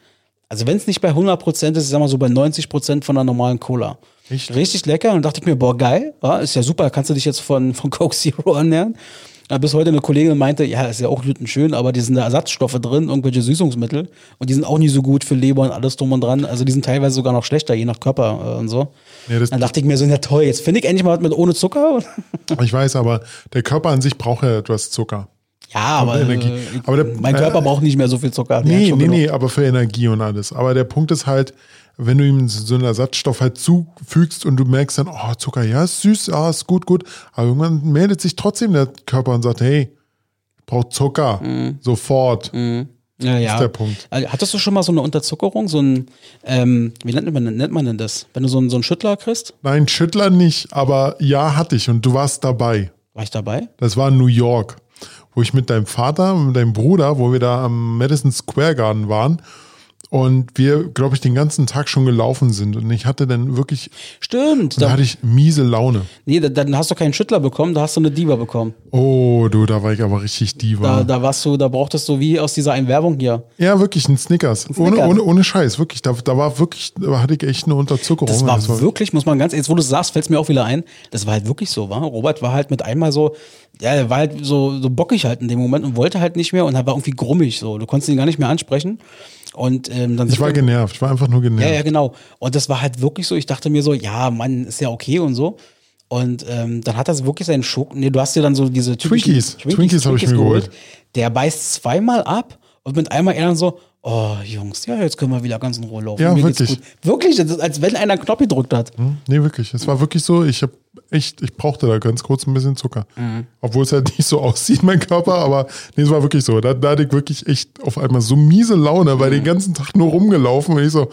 Also wenn es nicht bei 100% ist, ich sag mal so bei 90% von der normalen Cola. Echt? Richtig lecker. Und dachte ich mir, boah, geil. Ja, ist ja super, kannst du dich jetzt von, von Coke Zero ernähren. Ja, bis heute eine Kollegin meinte, ja, ist ja auch schön, aber die sind da Ersatzstoffe drin, irgendwelche Süßungsmittel. Und die sind auch nicht so gut für Leber und alles drum und dran. Also die sind teilweise sogar noch schlechter, je nach Körper äh, und so. Das- Dann dachte ich mir so, ja toll, jetzt finde ich endlich mal was mit ohne Zucker. Ich weiß, aber der Körper an sich braucht ja etwas Zucker. Ja, aber, Energie. äh, Aber der- mein Körper äh, braucht nicht mehr so viel Zucker. Nee, nee, genug. nee, aber für Energie und alles. Aber der Punkt ist halt, wenn du ihm so einen Ersatzstoff halt zufügst und du merkst dann, oh, Zucker, ja, ist süß, ja, ist gut, gut. Aber irgendwann meldet sich trotzdem der Körper und sagt, hey, ich brauche Zucker. Sofort. Ja, ja. ist der Punkt. Also, Hattest du schon mal so eine Unterzuckerung, so ein, ähm, wie nennt man, nennt man denn das? Wenn du so einen, so einen Schüttler kriegst? Nein, Schüttler nicht, aber ja, hatte ich und du warst dabei. War ich dabei? Das war in New York, wo ich mit deinem Vater, mit deinem Bruder, wo wir da am Madison Square Garden waren und wir, glaube ich, den ganzen Tag schon gelaufen sind. Und ich hatte dann wirklich, Stimmt. da hatte ich miese Laune. nee, da, dann hast du keinen Schüttler bekommen, da hast du eine Diva bekommen. Oh, du, da war ich aber richtig diva. Da, da warst du, da brauchtest du wie aus dieser einen Werbung hier. ja, wirklich, ein Snickers. Ohne, Snickers. ohne, ohne Scheiß, wirklich. Da, da war wirklich, da hatte ich echt eine Unterzuckerung. Das war, wirklich, muss man ganz, jetzt wo du es sagst, fällt es mir auch wieder ein, das war halt wirklich so, war. Robert war halt mit einmal so, ja, er war halt so, so bockig halt in dem Moment und wollte halt nicht mehr und er war irgendwie grummig so. Du konntest ihn gar nicht mehr ansprechen. Und ähm, dann Ich war wir- genervt, ich war einfach nur genervt. Ja, ja, genau. Und das war halt wirklich so, ich dachte mir so, ja, Mann, ist ja okay und so. Und ähm, dann hat er wirklich seinen Schok. Nee, du hast dir dann so diese typischen Twinkies. Twinkies hab ich mir geholt. Der beißt zweimal ab und mit einmal er dann so, oh Jungs, ja, jetzt können wir wieder ganz in Ruhe laufen. Ja, Mir wirklich. gut. Wirklich, das ist, als wenn einer einen Knopf gedrückt hat. Hm? Nee, wirklich. Es war wirklich so, ich habe echt, ich brauchte da ganz kurz ein bisschen Zucker. Obwohl es halt nicht so aussieht, mein Körper, aber nee, es war wirklich so. Da, da hatte ich wirklich echt auf einmal so miese Laune, weil den ganzen Tag nur rumgelaufen und ich so,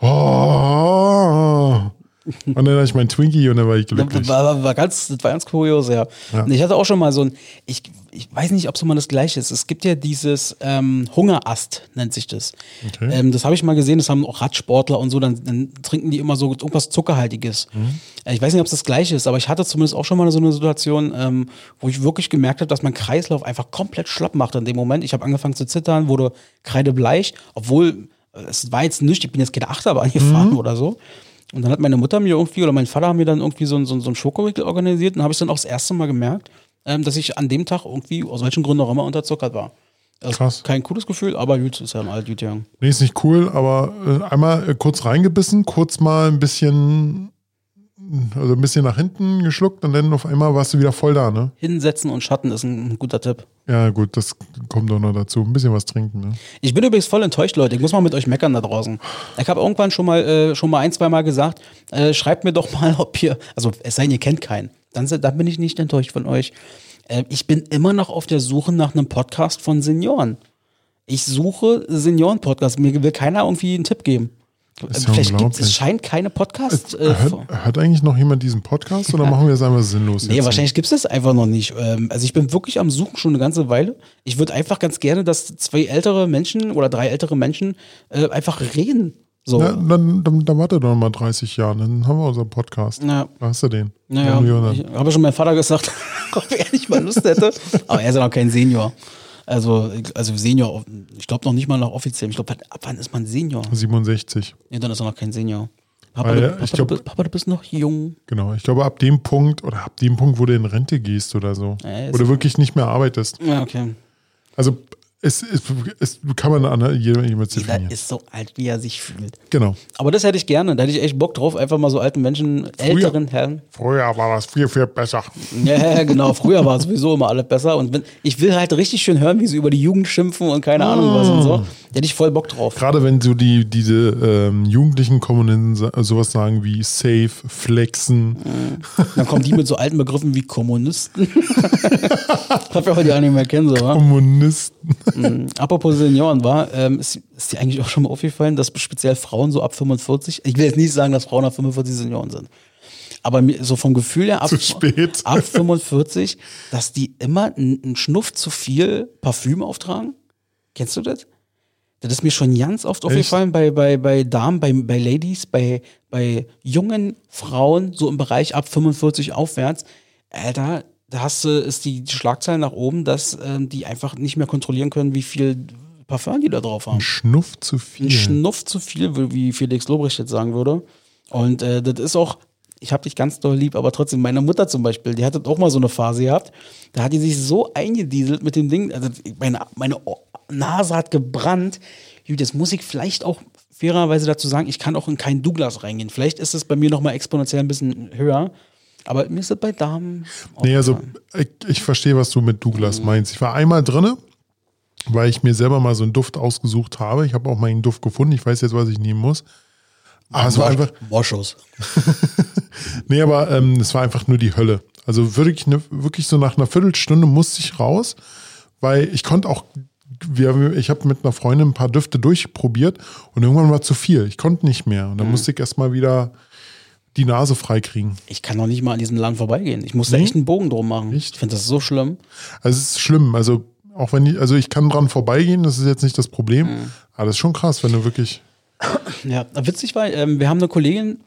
oh, Und dann hatte ich mein Twinkie und dann war ich glücklich. war, war, war ganz, das war ganz kurios, ja. Ja. Und ich hatte auch schon mal so ein, ich, ich weiß nicht, ob es immer das gleiche ist. Es gibt ja dieses ähm, Hungerast, nennt sich das. Okay. Ähm, das habe ich mal gesehen, das haben auch Radsportler und so, dann, dann trinken die immer so irgendwas Zuckerhaltiges. Äh, Ich weiß nicht, ob es das gleiche ist, aber ich hatte zumindest auch schon mal so eine Situation, ähm, wo ich wirklich gemerkt habe, dass mein Kreislauf einfach komplett schlapp macht in dem Moment. Ich habe angefangen zu zittern, wurde kreidebleich, obwohl äh, es war jetzt nicht, ich bin jetzt keine Achterbahn gefahren oder so. Und dann hat meine Mutter mir irgendwie oder mein Vater haben mir dann irgendwie so, so, so einen Schokoriegel organisiert und habe ich dann auch das erste Mal gemerkt, ähm, dass ich an dem Tag irgendwie, aus welchen Gründen auch immer, unterzuckert war. Also Krass. Kein cooles Gefühl, aber gut, ist ja ein alt gegangen. Nee, ist nicht cool, aber äh, einmal äh, kurz reingebissen, kurz mal ein bisschen, also ein bisschen nach hinten geschluckt und dann auf einmal warst du wieder voll da, ne? Hinsetzen und Schatten ist ein, guter Tipp. Ja, gut, das kommt doch noch dazu. Ein bisschen was trinken, ne? Ich bin übrigens voll enttäuscht, Leute. Ich muss mal mit euch meckern da draußen. Ich habe irgendwann schon mal, äh, schon mal ein, zwei Mal gesagt, äh, schreibt mir doch mal, ob ihr, also es sei denn, ihr kennt keinen. Dann, dann bin ich nicht enttäuscht von euch. Äh, ich bin immer noch auf der Suche nach einem Podcast von Senioren. Ich suche Senioren-Podcasts. Mir will keiner irgendwie einen Tipp geben. Ist ja Vielleicht gibt es, scheint keine Podcasts. Äh, Hört, hört eigentlich noch jemand diesen Podcast oder machen wir es einfach sinnlos? Nee, jetzt? wahrscheinlich gibt es das einfach noch nicht. Ähm, Also ich bin wirklich am Suchen schon eine ganze Weile. Ich würde einfach ganz gerne, dass zwei ältere Menschen oder drei ältere Menschen äh, einfach reden. So. Na, dann, dann, dann warte doch mal 30 Jahre, dann haben wir unseren Podcast. Ja. Da hast du den. Naja, ich habe schon meinem Vater gesagt, ob er nicht mal Lust hätte. Aber er ist ja noch kein Senior. Also, also Senior, ich glaube noch nicht mal noch offiziell. Ich glaube, ab wann ist man Senior? 67. Nee, dann ist er noch kein Senior. Papa, Weil, du, Papa, ich glaub- du, bist- Papa, du bist noch jung. Genau. Ich glaube, ab dem Punkt oder ab dem Punkt, wo du in Rente gehst oder so, Ja, du wirklich nicht mehr arbeitest. Ja, okay. Also, es, es, es kann man an jedem jemand Jeder definieren. ist so alt, wie er sich fühlt. Genau. Aber das hätte ich gerne. Da hätte ich echt Bock drauf, einfach mal so alten Menschen, älteren Herren. Früher war das viel, viel besser. Ja, genau. Früher war sowieso immer alles besser. Und wenn, ich will halt richtig schön hören, wie sie über die Jugend schimpfen und keine Ahnung was und so. Da hätte ich voll Bock drauf. Gerade wenn so die, diese ähm, jugendlichen Kommunisten sowas sagen wie safe, flexen. Dann kommen die mit so alten Begriffen wie Kommunisten. Hab ja heute die auch nicht mehr kennen, so? Kommunisten. Mhm. Apropos Senioren, war, ähm, ist, ist dir eigentlich auch schon mal aufgefallen, dass speziell Frauen so ab 45, ich will jetzt nicht sagen, dass Frauen ab 45 Senioren sind. Aber so vom Gefühl her ab, ab 45, dass die immer einen Schnuff zu viel Parfüm auftragen. Kennst du das? Das ist mir schon ganz oft aufgefallen bei, bei, bei Damen, bei, bei Ladies, bei, bei jungen Frauen, so im Bereich ab 45 aufwärts. Alter, da hast du, ist die Schlagzeile nach oben, dass ähm, die einfach nicht mehr kontrollieren können, wie viel Parfum die da drauf haben. Schnuff zu viel. Ein Schnuff zu viel, wie- Felix Lobrecht jetzt sagen würde. Und äh, das ist auch, ich habe dich ganz doll lieb, aber trotzdem, meine Mutter zum Beispiel, die hatte auch mal so eine Phase gehabt, da hat die sich so eingedieselt mit dem Ding, also meine, meine Nase hat gebrannt. Gut, Jetzt muss ich vielleicht auch fairerweise dazu sagen, ich kann auch in kein Douglas reingehen. Vielleicht ist es bei mir nochmal exponentiell ein bisschen höher. Aber mir ist das bei Damen. Nee, also ich, ich verstehe, was du mit Douglas meinst. Ich war einmal drinne, weil ich mir selber mal so einen Duft ausgesucht habe. Ich habe auch meinen Duft gefunden. Ich weiß jetzt, was ich nehmen muss. Aber es war einfach, Moschus. nee, aber ähm, es war einfach nur die Hölle. Also wirklich, ne, wirklich so nach einer Viertelstunde musste ich raus, weil ich konnte auch, wir, ich habe mit einer Freundin ein paar Düfte durchprobiert und irgendwann war zu viel. Ich konnte nicht mehr. Und dann musste ich erstmal wieder die Nase freikriegen. Ich kann noch nicht mal an diesen Laden vorbeigehen. Ich muss da Nee? echt einen Bogen drum machen. Echt? Ich finde das so schlimm. Also es ist schlimm. Also auch wenn ich, also ich kann dran vorbeigehen, das ist jetzt nicht das Problem. Mhm. Aber das ist schon krass, wenn du wirklich. Ja, witzig war, ähm, wir haben eine Kollegin,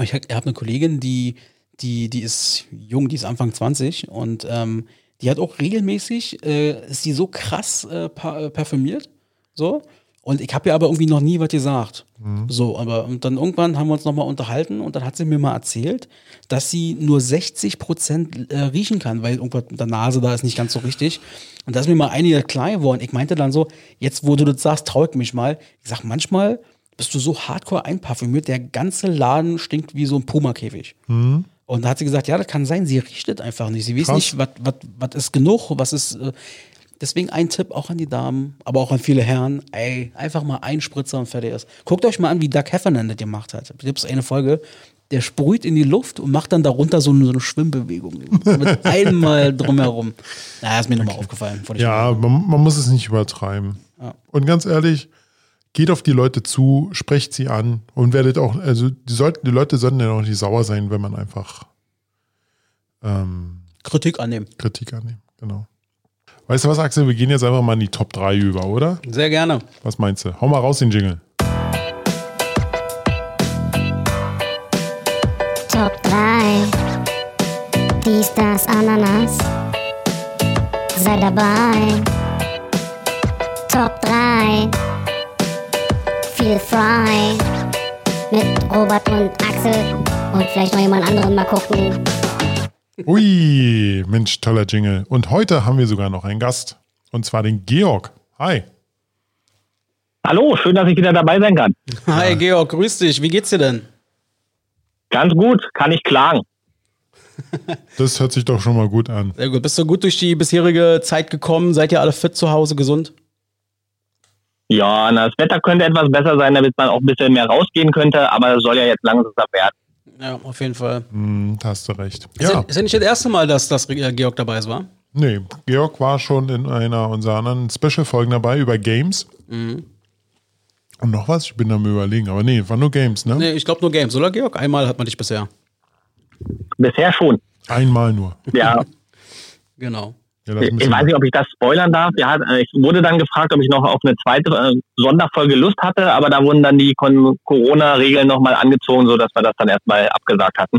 ich habe hab eine Kollegin, die, die, die ist jung, die ist Anfang 20 und ähm, die hat auch regelmäßig, äh, ist die so krass äh, äh, parfümiert, so. Und ich habe ihr aber irgendwie noch nie was gesagt. So, aber und dann irgendwann haben wir uns nochmal unterhalten und dann hat sie mir mal erzählt, dass sie nur 60 Prozent äh, riechen kann, weil irgendwas mit der Nase da ist nicht ganz so richtig. Und da ist mir mal einige klar geworden. Ich meinte dann so, jetzt wo du das sagst, trau ich mich mal. Ich sag, manchmal bist du so hardcore einparfümiert, der ganze Laden stinkt wie so ein Puma-Käfig. Und da hat sie gesagt, ja, das kann sein, sie riecht das einfach nicht. Sie weiß Krass. nicht, was was- was ist genug, was ist. Äh, deswegen ein Tipp auch an die Damen, aber auch an viele Herren, ey, einfach mal ein Spritzer und fertig ist. Guckt euch mal an, wie Doug Heffernan das gemacht hat. Da gibt es eine Folge, der sprüht in die Luft und macht dann darunter so eine, so eine Schwimmbewegung. Mit einmal drumherum. Na, ist mir nochmal aufgefallen. wollte ich Ja, man, man muss es nicht übertreiben. Ja. Und ganz ehrlich, geht auf die Leute zu, sprecht sie an und werdet auch, also die, sollten, die Leute sollten ja auch nicht sauer sein, wenn man einfach ähm, Kritik annehmen. Kritik annimmt. Genau. Weißt du was, Axel? Wir gehen jetzt einfach mal in die Top 3 über, oder? Sehr gerne. Was meinst du? Hau mal raus den Jingle. Top 3. Dies, das, Ananas. Sei dabei. Top 3. Feel frei. Mit Robert und Axel. Und vielleicht noch jemand anderen mal gucken. Ui, Mensch, toller Jingle. Und heute haben wir sogar noch einen Gast. Und zwar den Georg. Hi. Hallo, schön, dass ich wieder dabei sein kann. Hi Georg, grüß dich. Wie geht's dir denn? Ganz gut, kann ich klagen. Das hört sich doch schon mal gut an. Sehr gut. Bist du gut durch die bisherige Zeit gekommen? Seid ihr alle fit zu Hause, gesund? Ja, na, das Wetter könnte etwas besser sein, damit man auch ein bisschen mehr rausgehen könnte, aber es soll ja jetzt langsam werden. Ja, auf jeden Fall. Hm, da hast du recht. Ist, Ja, ja. ist ja nicht das erste Mal, dass, dass äh, Georg dabei ist, war? nee, Georg war schon in einer unserer anderen Special-Folgen dabei über Games. Mhm. Und noch was? Ich bin am überlegen. Aber nee, war nur Games, ne? Nee, ich glaube nur Games, oder Georg? Einmal hat man dich bisher. Bisher schon. Einmal nur. Ja, Genau. Ja, ich weiß nicht, ob ich das spoilern darf. Ja, ich wurde dann gefragt, ob ich noch auf eine zweite äh, Sonderfolge Lust hatte, aber da wurden dann die Corona-Regeln nochmal angezogen, sodass wir das dann erstmal abgesagt hatten.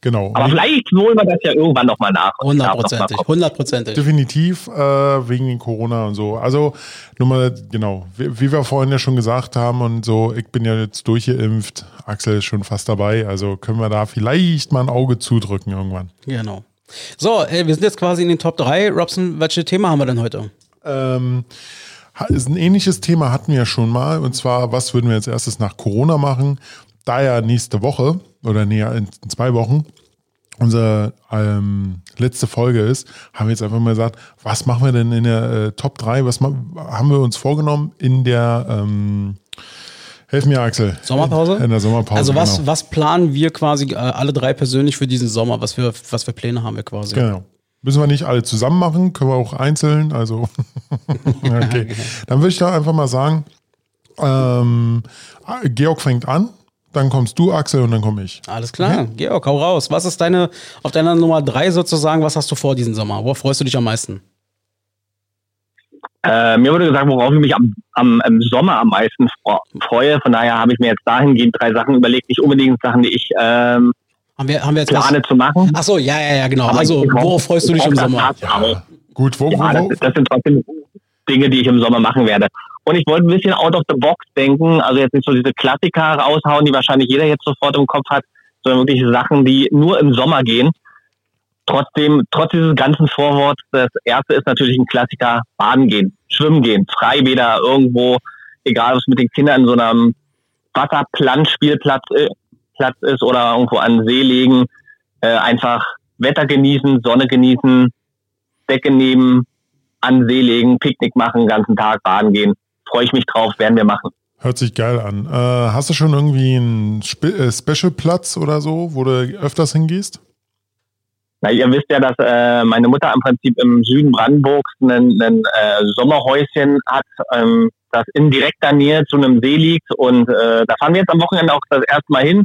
genau. Aber vielleicht holen wir das ja irgendwann nochmal nach. Hundertprozentig. Hundertprozentig. Definitiv äh, wegen den Corona und so. Also nur mal, genau, wie, wie wir vorhin ja schon gesagt haben und so, ich bin ja jetzt durchgeimpft, Axel ist schon fast dabei, also können wir da vielleicht mal ein Auge zudrücken irgendwann. Genau. So, äh, wir sind jetzt quasi in den Top 3. Robson, welches Thema haben wir denn heute? Ähm, ist ein ähnliches Thema hatten wir ja schon mal und zwar, was würden wir als erstes nach Corona machen? Da ja nächste Woche oder näher in zwei Wochen unsere ähm, letzte Folge ist, haben wir jetzt einfach mal gesagt, was machen wir denn in der äh, Top 3? Was haben wir uns vorgenommen in der, ähm, helf mir Axel. Sommerpause? In der Sommerpause. Also was, genau. was planen wir quasi äh, alle drei persönlich für diesen Sommer? Was für, was für Pläne haben wir quasi? Genau. Müssen wir nicht alle zusammen machen, können wir auch einzeln. Also, okay. Dann würde ich da einfach mal sagen, ähm, Georg fängt an, dann kommst du, Axel, und dann komme ich. Alles klar. Georg, hau raus. Was ist deine, auf deiner Nummer 3 sozusagen, was hast du vor diesen Sommer? Worauf freust du dich am meisten? Äh, mir wurde gesagt, worauf ich mich am, am, im Sommer am meisten freue. Von daher habe ich mir jetzt dahingehend drei Sachen überlegt. Nicht unbedingt Sachen, die ich ähm, Haben wir, haben wir jetzt was? plane zu machen. Ach so, ja, ja, ja, genau. Aber Also, worauf freust du dich ich im Sommer? auch. Gut, wo, Ja, wo, das, das sind trotzdem Dinge, die ich im Sommer machen werde. Und ich wollte ein bisschen out of the box denken, also jetzt nicht so diese Klassiker raushauen, die wahrscheinlich jeder jetzt sofort im Kopf hat, sondern wirklich Sachen, die nur im Sommer gehen. Trotzdem, trotz dieses ganzen Vorworts, das erste ist natürlich ein Klassiker, baden gehen, schwimmen gehen, Freibäder irgendwo, egal was mit den Kindern in so einem Wasserplanspielplatz äh, Platz ist oder irgendwo an See legen, äh, einfach Wetter genießen, Sonne genießen, Decke nehmen, an See legen, Picknick machen, den ganzen Tag baden gehen. Freue ich mich drauf, werden wir machen. hört sich geil an. Äh, hast du schon irgendwie einen Spe äh, Special-Platz oder so, wo du öfters hingehst? Na, ihr wisst ja, dass äh, meine Mutter im Prinzip im Süden Brandenburgs ein, äh, Sommerhäuschen hat, ähm, das in direkter Nähe zu einem See liegt. Und äh, da fahren wir jetzt am Wochenende auch das erste Mal hin.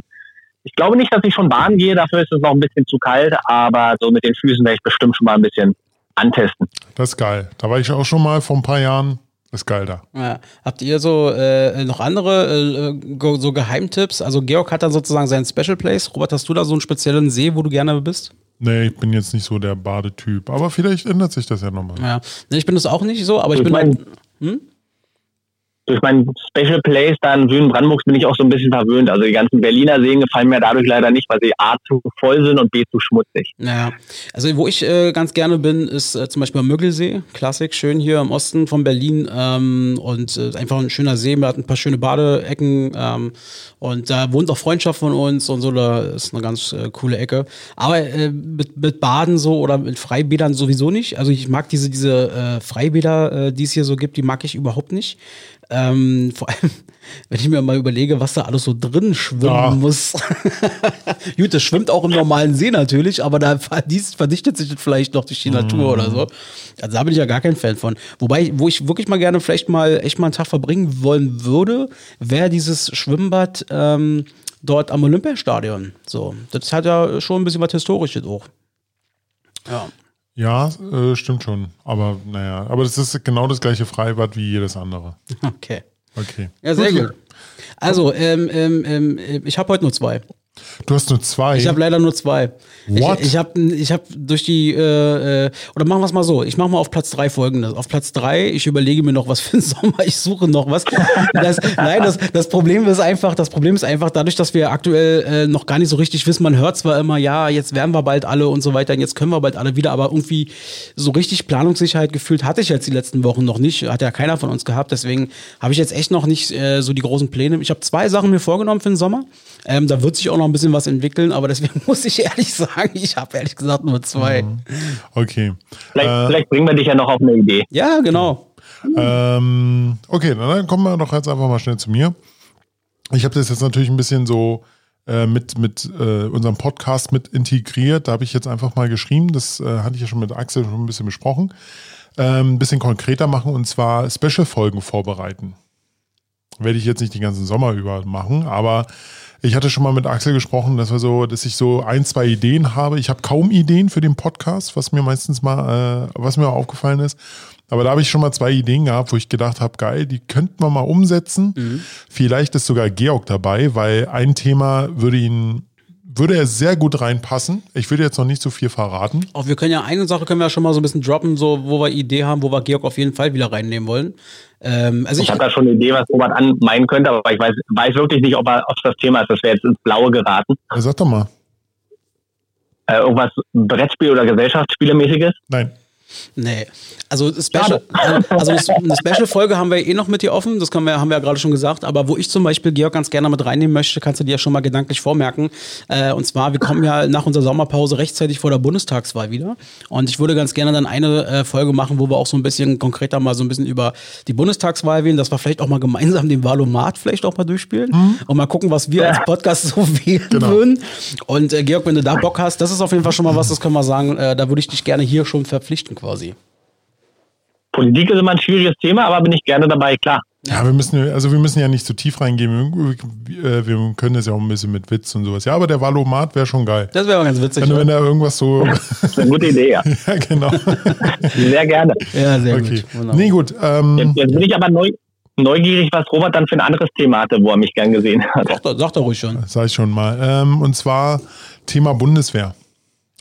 Ich glaube nicht, dass ich schon baden gehe, dafür ist es noch ein bisschen zu kalt, aber so mit den Füßen werde ich bestimmt schon mal ein bisschen antesten. Das ist geil. Da war ich auch schon mal vor ein paar Jahren. Ist geil da. Ja. Habt ihr so äh, noch andere äh, so Geheimtipps? Also Georg hat dann sozusagen seinen Special Place. Robert, hast du da so einen speziellen See, wo du gerne bist? Nee, ich bin jetzt nicht so der Badetyp. Aber vielleicht ändert sich das ja nochmal. Ja. Nee, ich bin das auch nicht so, aber ich Ich bin mein- hm? Durch mein Special Place da im Süden Brandenburgs bin ich auch so ein bisschen verwöhnt. Also die ganzen Berliner Seen gefallen mir dadurch leider nicht, weil sie A zu voll sind und B zu schmutzig. Ja, also wo ich äh, ganz gerne bin, ist äh, zum Beispiel am Möggelsee, Klassik, schön hier im Osten von Berlin ähm, und äh, einfach ein schöner See, man hat ein paar schöne Badeecken ähm, und da wohnt auch Freundschaft von uns und so, da ist eine ganz äh, coole Ecke. Aber äh, mit, mit Baden so oder mit Freibädern sowieso nicht. Also ich mag diese, diese äh, Freibäder, die es hier so gibt, die mag ich überhaupt nicht. Ähm, vor allem, wenn ich mir mal überlege, was da alles so drin schwimmen Ja. muss. Gut, das schwimmt auch im normalen See natürlich, aber da verdichtet sich das vielleicht noch durch die Natur oder so. Also da bin ich ja gar kein Fan von. Wobei, wo ich wirklich mal gerne vielleicht mal echt mal einen Tag verbringen wollen würde, wäre dieses Schwimmbad ähm, dort am Olympiastadion. So, das hat ja schon ein bisschen was Historisches auch. Ja. Ja, äh, stimmt schon. Aber naja, aber das ist genau das gleiche Freibad wie jedes andere. Okay. Okay. Ja, sehr gut. Also, ähm, ähm, ähm, ich habe heute nur zwei. Du hast nur zwei. Ich habe leider nur zwei. What? Ich, ich habe ich hab durch die, äh, äh, oder machen wir es mal so, ich mache mal auf Platz drei folgendes. Auf Platz drei, ich überlege mir noch was für den Sommer, ich suche noch was. Das, nein, das, das Problem ist einfach, das Problem ist einfach dadurch, dass wir aktuell äh, noch gar nicht so richtig wissen, man hört zwar immer, ja, jetzt werden wir bald alle und so weiter, und jetzt können wir bald alle wieder, aber irgendwie so richtig Planungssicherheit gefühlt hatte ich jetzt die letzten Wochen noch nicht, hat ja keiner von uns gehabt, deswegen habe ich jetzt echt noch nicht äh, so die großen Pläne. Ich habe zwei Sachen mir vorgenommen für den Sommer. Ähm, da wird sich auch noch ein bisschen was entwickeln, aber deswegen muss ich ehrlich sagen, ich habe ehrlich gesagt nur zwei. Okay. Vielleicht, Äh, vielleicht bringen wir dich ja noch auf eine Idee. Ja, genau. Ähm, okay, dann kommen wir doch jetzt einfach mal schnell zu mir. Ich habe das jetzt natürlich ein bisschen so äh, mit, mit äh, unserem Podcast mit integriert. Da habe ich jetzt einfach mal geschrieben, das äh, hatte ich ja schon mit Axel schon ein bisschen besprochen, ähm, ein bisschen konkreter machen und zwar Special-Folgen vorbereiten. Werde ich jetzt nicht den ganzen Sommer über machen, aber ich hatte schon mal mit Axel gesprochen, dass wir so, dass ich so ein, zwei Ideen habe. Ich habe kaum Ideen für den Podcast, was mir meistens mal, äh, was mir aufgefallen ist. Aber da habe ich schon mal zwei Ideen gehabt, wo ich gedacht habe, geil, die könnten wir mal umsetzen. Vielleicht ist sogar Georg dabei, weil ein Thema würde ihn, würde er sehr gut reinpassen. Ich würde jetzt noch nicht so viel verraten. Auch wir können ja eine Sache können wir ja schon mal so ein bisschen droppen, so wo wir Idee haben, wo wir Georg auf jeden Fall wieder reinnehmen wollen. Ähm, also Ich ich, habe da schon eine Idee, was Robert an meinen könnte, aber ich weiß, weiß wirklich nicht, ob er- ob das Thema ist. Das wäre jetzt ins Blaue geraten. Ja, Sag doch mal. Äh, irgendwas Brettspiel- oder Gesellschaftsspielemäßiges. Nein. Nee. Also Special, also eine Special-Folge haben wir eh noch mit dir offen, das wir, haben wir ja gerade schon gesagt, aber wo ich zum Beispiel Georg ganz gerne mit reinnehmen möchte, kannst du dir ja schon mal gedanklich vormerken. Äh, und zwar, wir kommen ja nach unserer Sommerpause rechtzeitig vor der Bundestagswahl wieder. Und ich würde ganz gerne dann eine äh, Folge machen, wo wir auch so ein bisschen konkreter mal so ein bisschen über die Bundestagswahl wählen, dass wir vielleicht auch mal gemeinsam den Valomat vielleicht auch mal durchspielen und mal gucken, was wir als Podcast so wählen Genau. würden. Und äh, Georg, wenn du da Bock hast, das ist auf jeden Fall schon mal was, das können wir sagen, äh, da würde ich dich gerne hier schon verpflichten quasi. Politik ist immer ein schwieriges Thema, aber bin ich gerne dabei, klar. Ja, wir müssen, also wir müssen ja nicht zu tief reingehen. Wir, äh, wir können das ja auch ein bisschen mit Witz und sowas. Ja, aber der Valomat wäre schon geil. Das wäre ganz witzig. Wenn, wenn da irgendwas so. Das ist eine gute Idee, ja. ja, genau. Sehr gerne. Ja, sehr Okay. gut. Wunderbar. Nee, gut. Ähm, Jetzt, jetzt bin ich aber neu, neugierig, was Robert dann für ein anderes Thema hatte, wo er mich gern gesehen hat. Sag, doch- sag doch ruhig schon. Sag ich schon mal. Ähm, und zwar Thema Bundeswehr.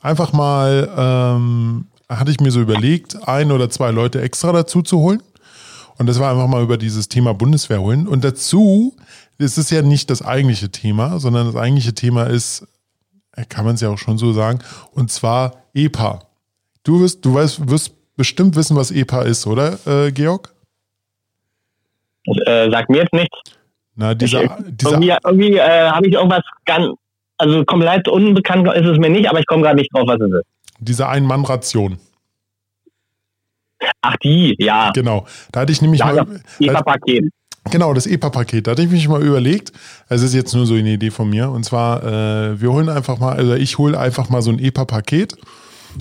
Einfach mal, ähm, hatte ich mir so überlegt, ein oder zwei Leute extra dazu zu holen. Und das war einfach mal über dieses Thema Bundeswehr holen. Und dazu, es ist ja nicht das eigentliche Thema, sondern das eigentliche Thema ist, äh, kann man es ja auch schon so sagen, und zwar EPA. Du wirst, du weißt, wirst bestimmt wissen, was EPA ist, oder, äh, Georg? Äh, sagt mir jetzt nichts. Na, dieser, dieser irgendwie irgendwie äh, habe ich irgendwas ganz, also komplett unbekannt ist es mir nicht, aber ich komme gerade nicht drauf, was es ist. Diese Ein-Mann-Ration. Ach, die, ja. Genau. Da hatte ich nämlich Ja, mal. das EPA-Paket. Genau, das EPA-Paket. Da hatte ich mich mal überlegt. Es ist jetzt nur so eine Idee von mir. Und zwar, äh, wir holen einfach mal, also ich hole einfach mal so ein EPA-Paket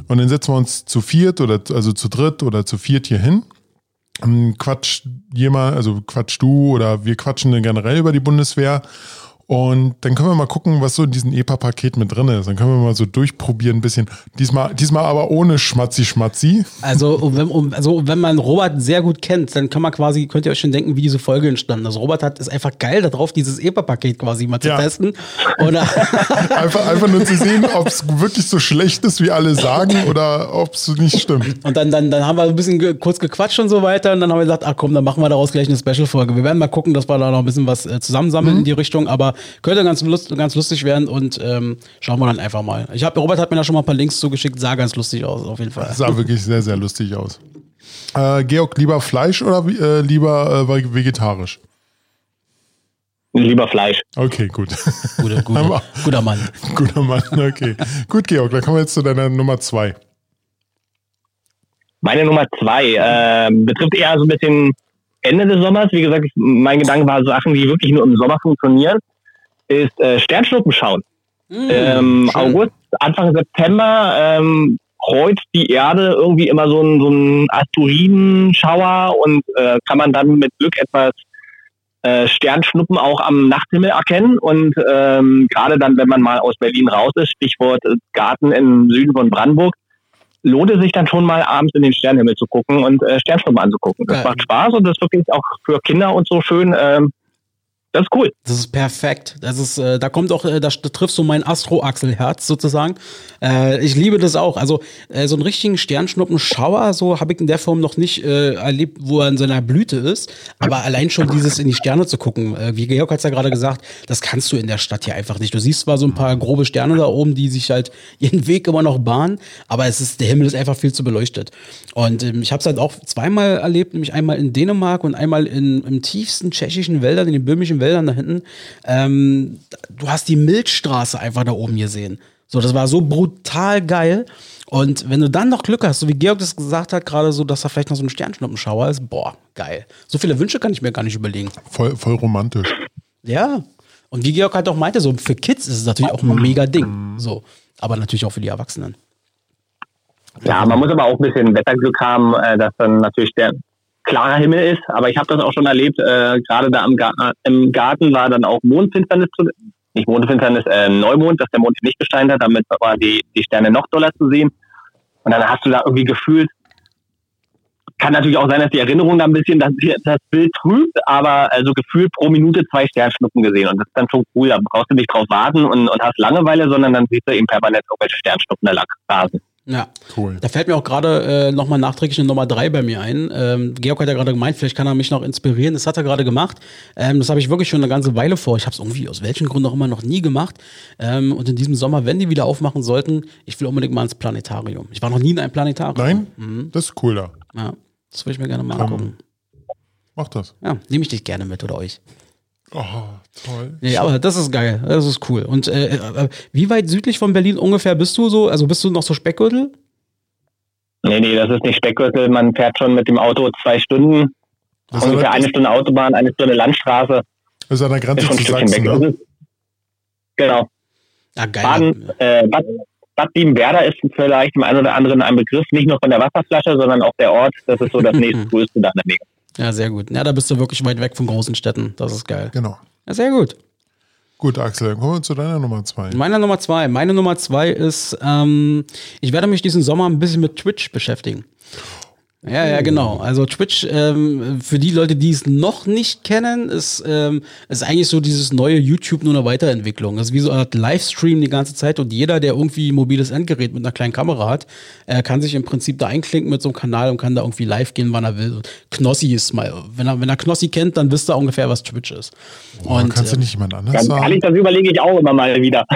und dann setzen wir uns zu viert oder also zu dritt oder zu viert hier hin. Und Quatsch jemand, also quatsch du oder wir quatschen dann generell über die Bundeswehr. Und dann können wir mal gucken, was so in diesem EPA-Paket mit drin ist. Dann können wir mal so durchprobieren ein bisschen. Diesmal, diesmal aber ohne Schmatzi-Schmatzi. Also, wenn- um, also wenn man Robert sehr gut kennt, dann kann man quasi, könnt ihr euch schon denken, wie diese Folge entstanden ist. Also Robert hat ist einfach geil darauf, dieses EPA-Paket quasi mal zu Ja. testen. Und, Einfach, einfach nur zu sehen, ob es wirklich so schlecht ist, wie alle sagen, oder ob es nicht stimmt. und dann, dann, dann haben wir ein bisschen ge kurz gequatscht und so weiter. Und dann haben wir gesagt, ach komm, dann machen wir daraus gleich eine Special-Folge. Wir werden mal gucken, dass wir da noch ein bisschen was äh, zusammensammeln in die Richtung. Aber könnte ganz, lust, ganz lustig werden und ähm, schauen wir dann einfach mal. Ich hab, Robert hat mir da schon mal ein paar Links zugeschickt, sah ganz lustig aus, auf jeden Fall. Sah wirklich sehr, sehr lustig aus. Äh, Georg, lieber Fleisch oder äh, lieber äh, vegetarisch? Lieber Fleisch. Okay, gut. Guter, guter, guter Mann. Guter Mann, okay. Gut, Georg, dann kommen wir jetzt zu deiner Nummer zwei. Meine Nummer zwei äh, betrifft eher so ein bisschen Ende des Sommers, wie gesagt, mein Gedanke war Sachen, die wirklich nur im Sommer funktionieren, ist äh, Sternschnuppen schauen. Mm, ähm. August, Anfang September ähm, kreuzt die Erde irgendwie immer so ein, so ein Asteroidenschauer und äh, kann man dann mit Glück etwas äh, Sternschnuppen auch am Nachthimmel erkennen. Und ähm, gerade dann, wenn man mal aus Berlin raus ist, Stichwort Garten im Süden von Brandenburg, lohnt es sich dann schon mal abends in den Sternenhimmel zu gucken und äh, Sternschnuppen anzugucken. Das Geil. macht Spaß und das ist wirklich auch für Kinder und so schön. Ähm, das ist cool. Das ist perfekt. Das ist, äh, da kommt auch, äh, da triffst du mein Astro-Achselherz sozusagen. Äh, ich liebe das auch. Also äh, so einen richtigen Sternschnuppenschauer, so habe ich in der Form noch nicht äh, erlebt, wo er in seiner Blüte ist. Aber allein schon dieses in die Sterne zu gucken, äh, wie Georg hat ja gerade gesagt, das kannst du in der Stadt hier einfach nicht. Du siehst zwar so ein paar grobe Sterne da oben, die sich halt ihren Weg immer noch bahnen, aber es ist, der Himmel ist einfach viel zu beleuchtet. Und ähm, ich habe es halt auch zweimal erlebt, nämlich einmal in Dänemark und einmal in, im tiefsten tschechischen Wäldern, in den böhmischen Wäldern da hinten. Ähm, du hast die Milchstraße einfach da oben gesehen. So, das war so brutal geil. Und wenn du dann noch Glück hast, so wie Georg das gesagt hat, gerade so, dass da vielleicht noch so ein Sternschnuppenschauer ist, boah, geil. So viele Wünsche kann ich mir gar nicht überlegen. Voll, voll romantisch. Ja. Und wie Georg halt auch meinte, so für Kids ist es natürlich auch ein mega Ding. So. Aber natürlich auch für die Erwachsenen. Ja, man muss aber auch ein bisschen Wetterglück haben, äh, dass dann natürlich der klarer Himmel ist. Aber ich habe das auch schon erlebt, äh, gerade da im, Ga im Garten war dann auch Mondfinsternis, zu, nicht Mondfinsternis, äh, Neumond, dass der Mond nicht gesteint hat, damit war die, die Sterne noch doller zu sehen. Und dann hast du da irgendwie gefühlt, kann natürlich auch sein, dass die Erinnerung da ein bisschen das, das Bild trübt, aber also gefühlt pro Minute zwei Sternschnuppen gesehen. Und das ist dann schon cool. Da brauchst du nicht drauf warten und, und hast Langeweile, sondern dann siehst du eben permanent irgendwelche Sternschnuppen da rasen. Ja. Cool. Da fällt mir auch gerade äh, nochmal nachträglich eine Nummer drei bei mir ein. Ähm, Georg hat ja gerade gemeint, vielleicht kann er mich noch inspirieren. Das hat er gerade gemacht. Ähm, das habe ich wirklich schon eine ganze Weile vor. Ich habe es irgendwie aus welchen Gründen auch immer noch nie gemacht. Ähm, und in diesem Sommer, wenn die wieder aufmachen sollten, ich will unbedingt mal ins Planetarium. Ich war noch nie in einem Planetarium. Nein? Mhm. Das ist cool da. Ja, das würde ich mir gerne mal angucken. Mach das. Ja, nehme ich dich gerne mit oder euch. Oh, toll. Ja, aber das ist geil. Das ist cool. Und äh, äh, wie weit südlich von Berlin ungefähr bist du so? Also bist du noch so Speckgürtel? Nee, nee, das ist nicht Speckgürtel. Man fährt schon mit dem Auto zwei Stunden. Das ist, ungefähr eine Stunde Autobahn, eine Stunde Landstraße. das ist an der Grenze schon ein zu Stückchen Sachsen, weg. ne? Ist, genau. Ja, geil. Baden, äh, Bad, Bad Liebenwerda ist vielleicht dem einen oder anderen ein Begriff, nicht nur von der Wasserflasche, sondern auch der Ort. Das ist so das nächste größte da in der Nähe. Ja, sehr gut. Ja, da bist du wirklich weit weg von großen Städten. Das ist geil. Genau. Ja, sehr gut. Gut, Axel, dann kommen wir zu deiner Nummer zwei. Meine Nummer zwei. Meine Nummer zwei ist, ähm, ich werde mich diesen Sommer ein bisschen mit Twitch beschäftigen. Ja, ja, genau. Also Twitch, ähm, für die Leute, die es noch nicht kennen, ist, ähm, ist eigentlich so dieses neue YouTube nur eine Weiterentwicklung. Das ist wie so eine Art Livestream die ganze Zeit und jeder, der irgendwie ein mobiles Endgerät mit einer kleinen Kamera hat, äh, kann sich im Prinzip da einklinken mit so einem Kanal und kann da irgendwie live gehen, wann er will. Und Knossi ist mal, wenn er, wenn er Knossi kennt, dann wisst ihr ungefähr, was Twitch ist. Oh, kannst du ähm, nicht jemand anders Ganz sagen? ehrlich, das überlege ich auch immer mal wieder.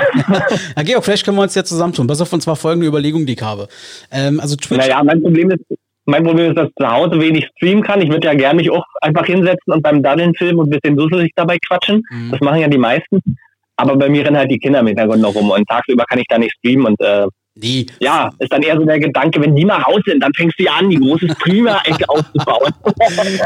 Ja, Georg, vielleicht können wir uns ja zusammentun. Pass auf, und zwar folgende Überlegung, die ich habe. Ähm, also Twitch. naja, mein Problem ist, mein Problem ist, dass ich zu Hause wenig streamen kann. Ich würde ja gerne mich auch einfach hinsetzen und beim Daddeln filmen und ein bisschen dusselig dabei quatschen. Mhm. Das machen ja die meisten. Aber bei mir rennen halt die Kinder im Hintergrund noch rum und tagsüber kann ich da nicht streamen und äh, Nee. ja, ist dann eher so der Gedanke, wenn die mal raus sind, dann fängst du ja an, die große Streamer-Ecke aufzubauen.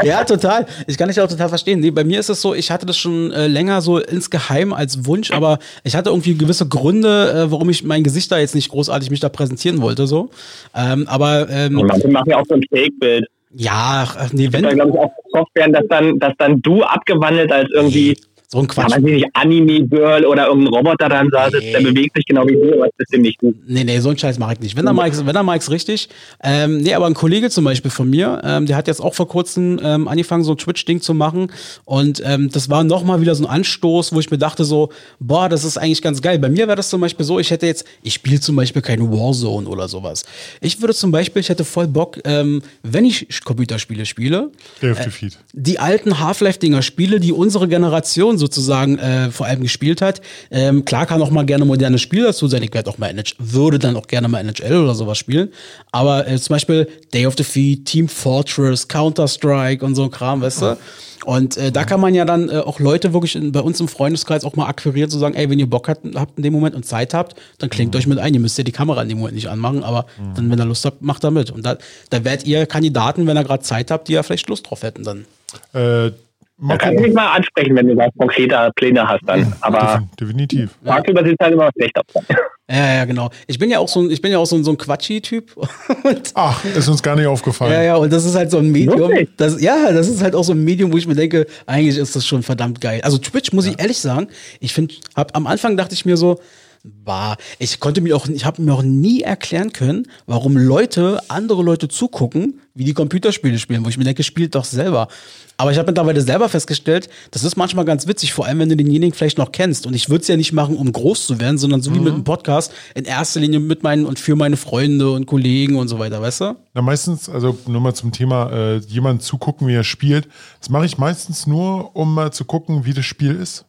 Ja, total. Ich kann dich auch total verstehen. Nee, bei mir ist es so, ich hatte das schon äh, länger so insgeheim als Wunsch, aber ich hatte irgendwie gewisse Gründe, äh, warum ich mein Gesicht da jetzt nicht großartig mich da präsentieren wollte, so. Ähm, aber ähm, manche machen ja auch so ein Fake-Bild. ja, nee, Da wenn glaube ich auch Software, dass dann, dass dann du abgewandelt als irgendwie, so ein ja, Quatsch. weiß ich nicht, Anime-Girl oder irgendein Roboter dann da sitzt, der Nee. bewegt sich genau wie du, aber das ist nicht du. Nee, nee, so einen Scheiß mache ich nicht. Wenn, mach ich's, wenn, mach ich's richtig. Ähm, nee, aber ein Kollege zum Beispiel von mir, ähm, der hat jetzt auch vor kurzem ähm, angefangen, so ein Twitch-Ding zu machen. Und ähm, das war nochmal wieder so ein Anstoß, wo ich mir dachte so, boah, das ist eigentlich ganz geil. Bei mir wäre das zum Beispiel so, ich hätte jetzt, ich spiele zum Beispiel keine Warzone oder sowas. Ich würde zum Beispiel, ich hätte voll Bock, ähm, wenn ich Computerspiele spiele, Defeat. die alten Half-Life-Dinger spiele, die unsere Generation so sozusagen äh, vor allem gespielt hat. Ähm, klar kann auch mal gerne moderne Spiele dazu sein. Ich werde auch mal NHL, würde dann auch gerne mal NHL oder sowas spielen. Aber äh, zum Beispiel Day of Defeat, Team Fortress, Counter-Strike und so ein Kram, weißt du? Und äh, da kann man ja dann äh, auch Leute wirklich in, bei uns im Freundeskreis auch mal akquirieren, zu sagen, ey, wenn ihr Bock habt, habt in dem Moment und Zeit habt, dann klingt euch mit ein. Ihr müsst ja die Kamera in dem Moment nicht anmachen, aber dann, wenn ihr Lust habt, macht da mit. Und da, da werdet ihr Kandidaten, wenn ihr gerade Zeit habt, die ja vielleicht Lust drauf hätten dann. Äh, Da mal kann ich gucken. dich mal ansprechen, wenn du da konkreter Pläne hast dann. Aber Defin- Definitiv. tagsüber sieht halt immer schlecht aus. Ja, ja, genau. Ich bin ja auch so ein, ich bin ja auch so ein, so ein Quatschi-Typ. Ach, ist uns gar nicht aufgefallen. Ja, ja, und das ist halt so ein Medium. Das, ja, das ist halt auch so ein Medium, wo ich mir denke, eigentlich ist das schon verdammt geil. Also Twitch, muss ich ehrlich sagen, ich finde, hab, am Anfang dachte ich mir so, bah, ich konnte mir auch, ich habe mir auch nie erklären können, warum Leute, andere Leute zugucken, wie die Computerspiele spielen, wo ich mir denke, spielt doch selber. Aber ich habe mittlerweile selber festgestellt, das ist manchmal ganz witzig, vor allem wenn du denjenigen vielleicht noch kennst. Und ich würde es ja nicht machen, um groß zu werden, sondern so wie mit einem Podcast, in erster Linie mit meinen und für meine Freunde und Kollegen und so weiter, weißt du? Na, meistens, also nur mal zum Thema, äh, jemand zugucken, wie er spielt. Das mache ich meistens nur, um mal zu gucken, wie das Spiel ist.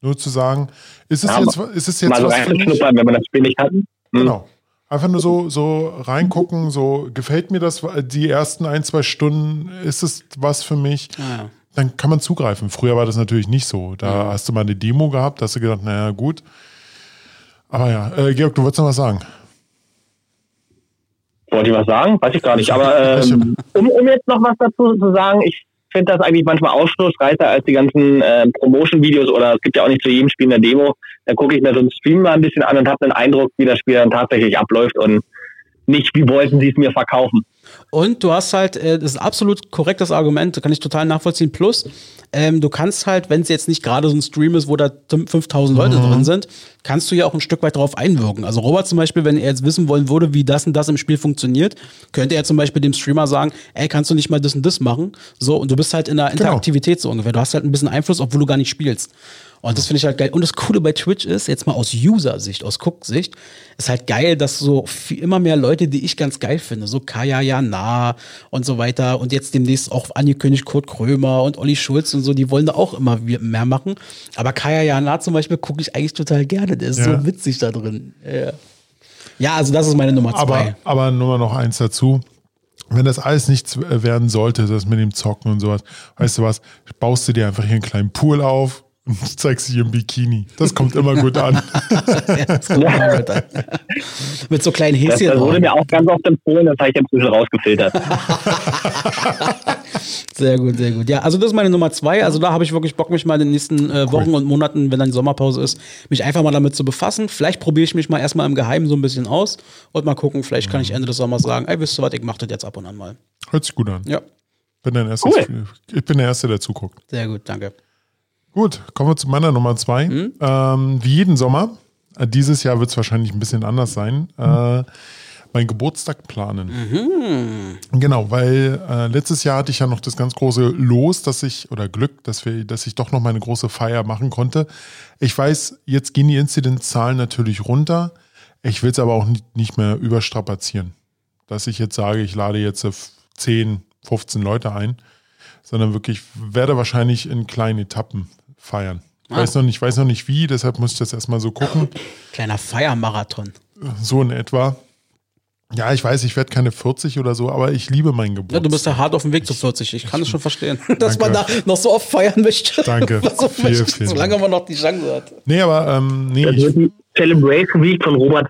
Nur zu sagen, ist es Ja, jetzt, ist es jetzt Mal so was für mich? wenn man das Spiel nicht hat. Hm. Genau. Einfach nur so, so reingucken, so gefällt mir das, die ersten ein, zwei Stunden, ist es was für mich? Ja. Dann kann man zugreifen. Früher war das natürlich nicht so. Da hast du mal eine Demo gehabt, hast du gedacht, naja, gut. Aber ja, äh, Georg, du wolltest noch was sagen. Wollte ich was sagen? Weiß ich gar nicht. Aber ähm, um, um jetzt noch was dazu zu sagen, ich finde das eigentlich manchmal ausschlussreicher als die ganzen äh, Promotion-Videos oder es gibt ja auch nicht zu jedem Spiel eine Demo. Dann gucke ich mir so einen Stream mal ein bisschen an und habe den Eindruck, wie das Spiel dann tatsächlich abläuft und nicht, wie wollten sie es mir verkaufen. Und du hast halt, äh, das ist absolut korrektes Argument, kann ich total nachvollziehen. Plus, ähm, du kannst halt, wenn es jetzt nicht gerade so ein Stream ist, wo da 5000 Leute drin sind, kannst du ja auch ein Stück weit darauf einwirken. Also Robert zum Beispiel, wenn er jetzt wissen wollen würde, wie das und das im Spiel funktioniert, könnte er zum Beispiel dem Streamer sagen, ey, kannst du nicht mal das und das machen? So, und du bist halt in der Interaktivität so ungefähr. Du hast halt ein bisschen Einfluss, obwohl du gar nicht spielst. Und das finde ich halt geil. Und das Coole bei Twitch ist, jetzt mal aus User-Sicht, aus Guck-Sicht, ist halt geil, dass so viel, immer mehr Leute, die ich ganz geil finde, so Kaya Jana und so weiter und jetzt demnächst auch angekündigt Kurt Krömer und Olli Schulz und so, die wollen da auch immer mehr machen. Aber Kaya Jana zum Beispiel gucke ich eigentlich total gerne. Der ist Ja. so witzig da drin. Ja. ja, also das ist meine Nummer zwei. Aber, aber nur mal noch eins dazu. Wenn das alles nichts werden sollte, das mit dem Zocken und sowas, weißt du was, baust du dir einfach hier einen kleinen Pool auf und zeigst dich im Bikini. Das kommt immer gut an. Ja, das kommt immer gut an. Mit so kleinen Das, Häschen. das wurde drauf. mir auch ganz oft empfohlen, das habe ich bisschen rausgefiltert. Sehr gut, sehr gut. Ja, also das ist meine Nummer zwei. Also da habe ich wirklich Bock, mich mal in den nächsten äh, Wochen und Monaten, wenn dann die Sommerpause ist, mich einfach mal damit zu befassen. Vielleicht probiere ich mich mal erstmal im Geheimen so ein bisschen aus und mal gucken, vielleicht kann ich Ende des Sommers sagen, ey, wisst ihr was, ich mache das jetzt ab und an mal. Hört sich gut an. Ja, Bin dein erstes, Cool. Ich bin der Erste, der zuguckt. sehr gut, danke. Gut, kommen wir zu meiner Nummer zwei. Ähm, wie jeden Sommer, äh, dieses Jahr wird es wahrscheinlich ein bisschen anders sein, äh, meinen Geburtstag planen. Genau, weil äh, letztes Jahr hatte ich ja noch das ganz große Los, dass ich, oder Glück, dass, wir, dass ich doch noch meine große Feier machen konnte. Ich weiß, jetzt gehen die Inzidenzzahlen natürlich runter. Ich will es aber auch nicht, mehr überstrapazieren. Dass ich jetzt sage, ich lade jetzt äh, 10, 15 Leute ein, sondern wirklich werde wahrscheinlich in kleinen Etappen feiern. Ich weiß noch nicht, weiß noch nicht wie, deshalb muss ich das erstmal so gucken. Kleiner Feiermarathon. So in etwa. Ja, ich weiß, ich werde keine 40 oder so, aber ich liebe meinen Geburtstag. Ja, du bist ja hart auf dem Weg zu 40. Ich kann es schon verstehen, dass Danke. man da noch so oft feiern möchte. Danke. so Vielen, möchte, vielen solange man noch die Chance hat. Nee, aber ähm, nee, Das wird die Celebration Week von Robert.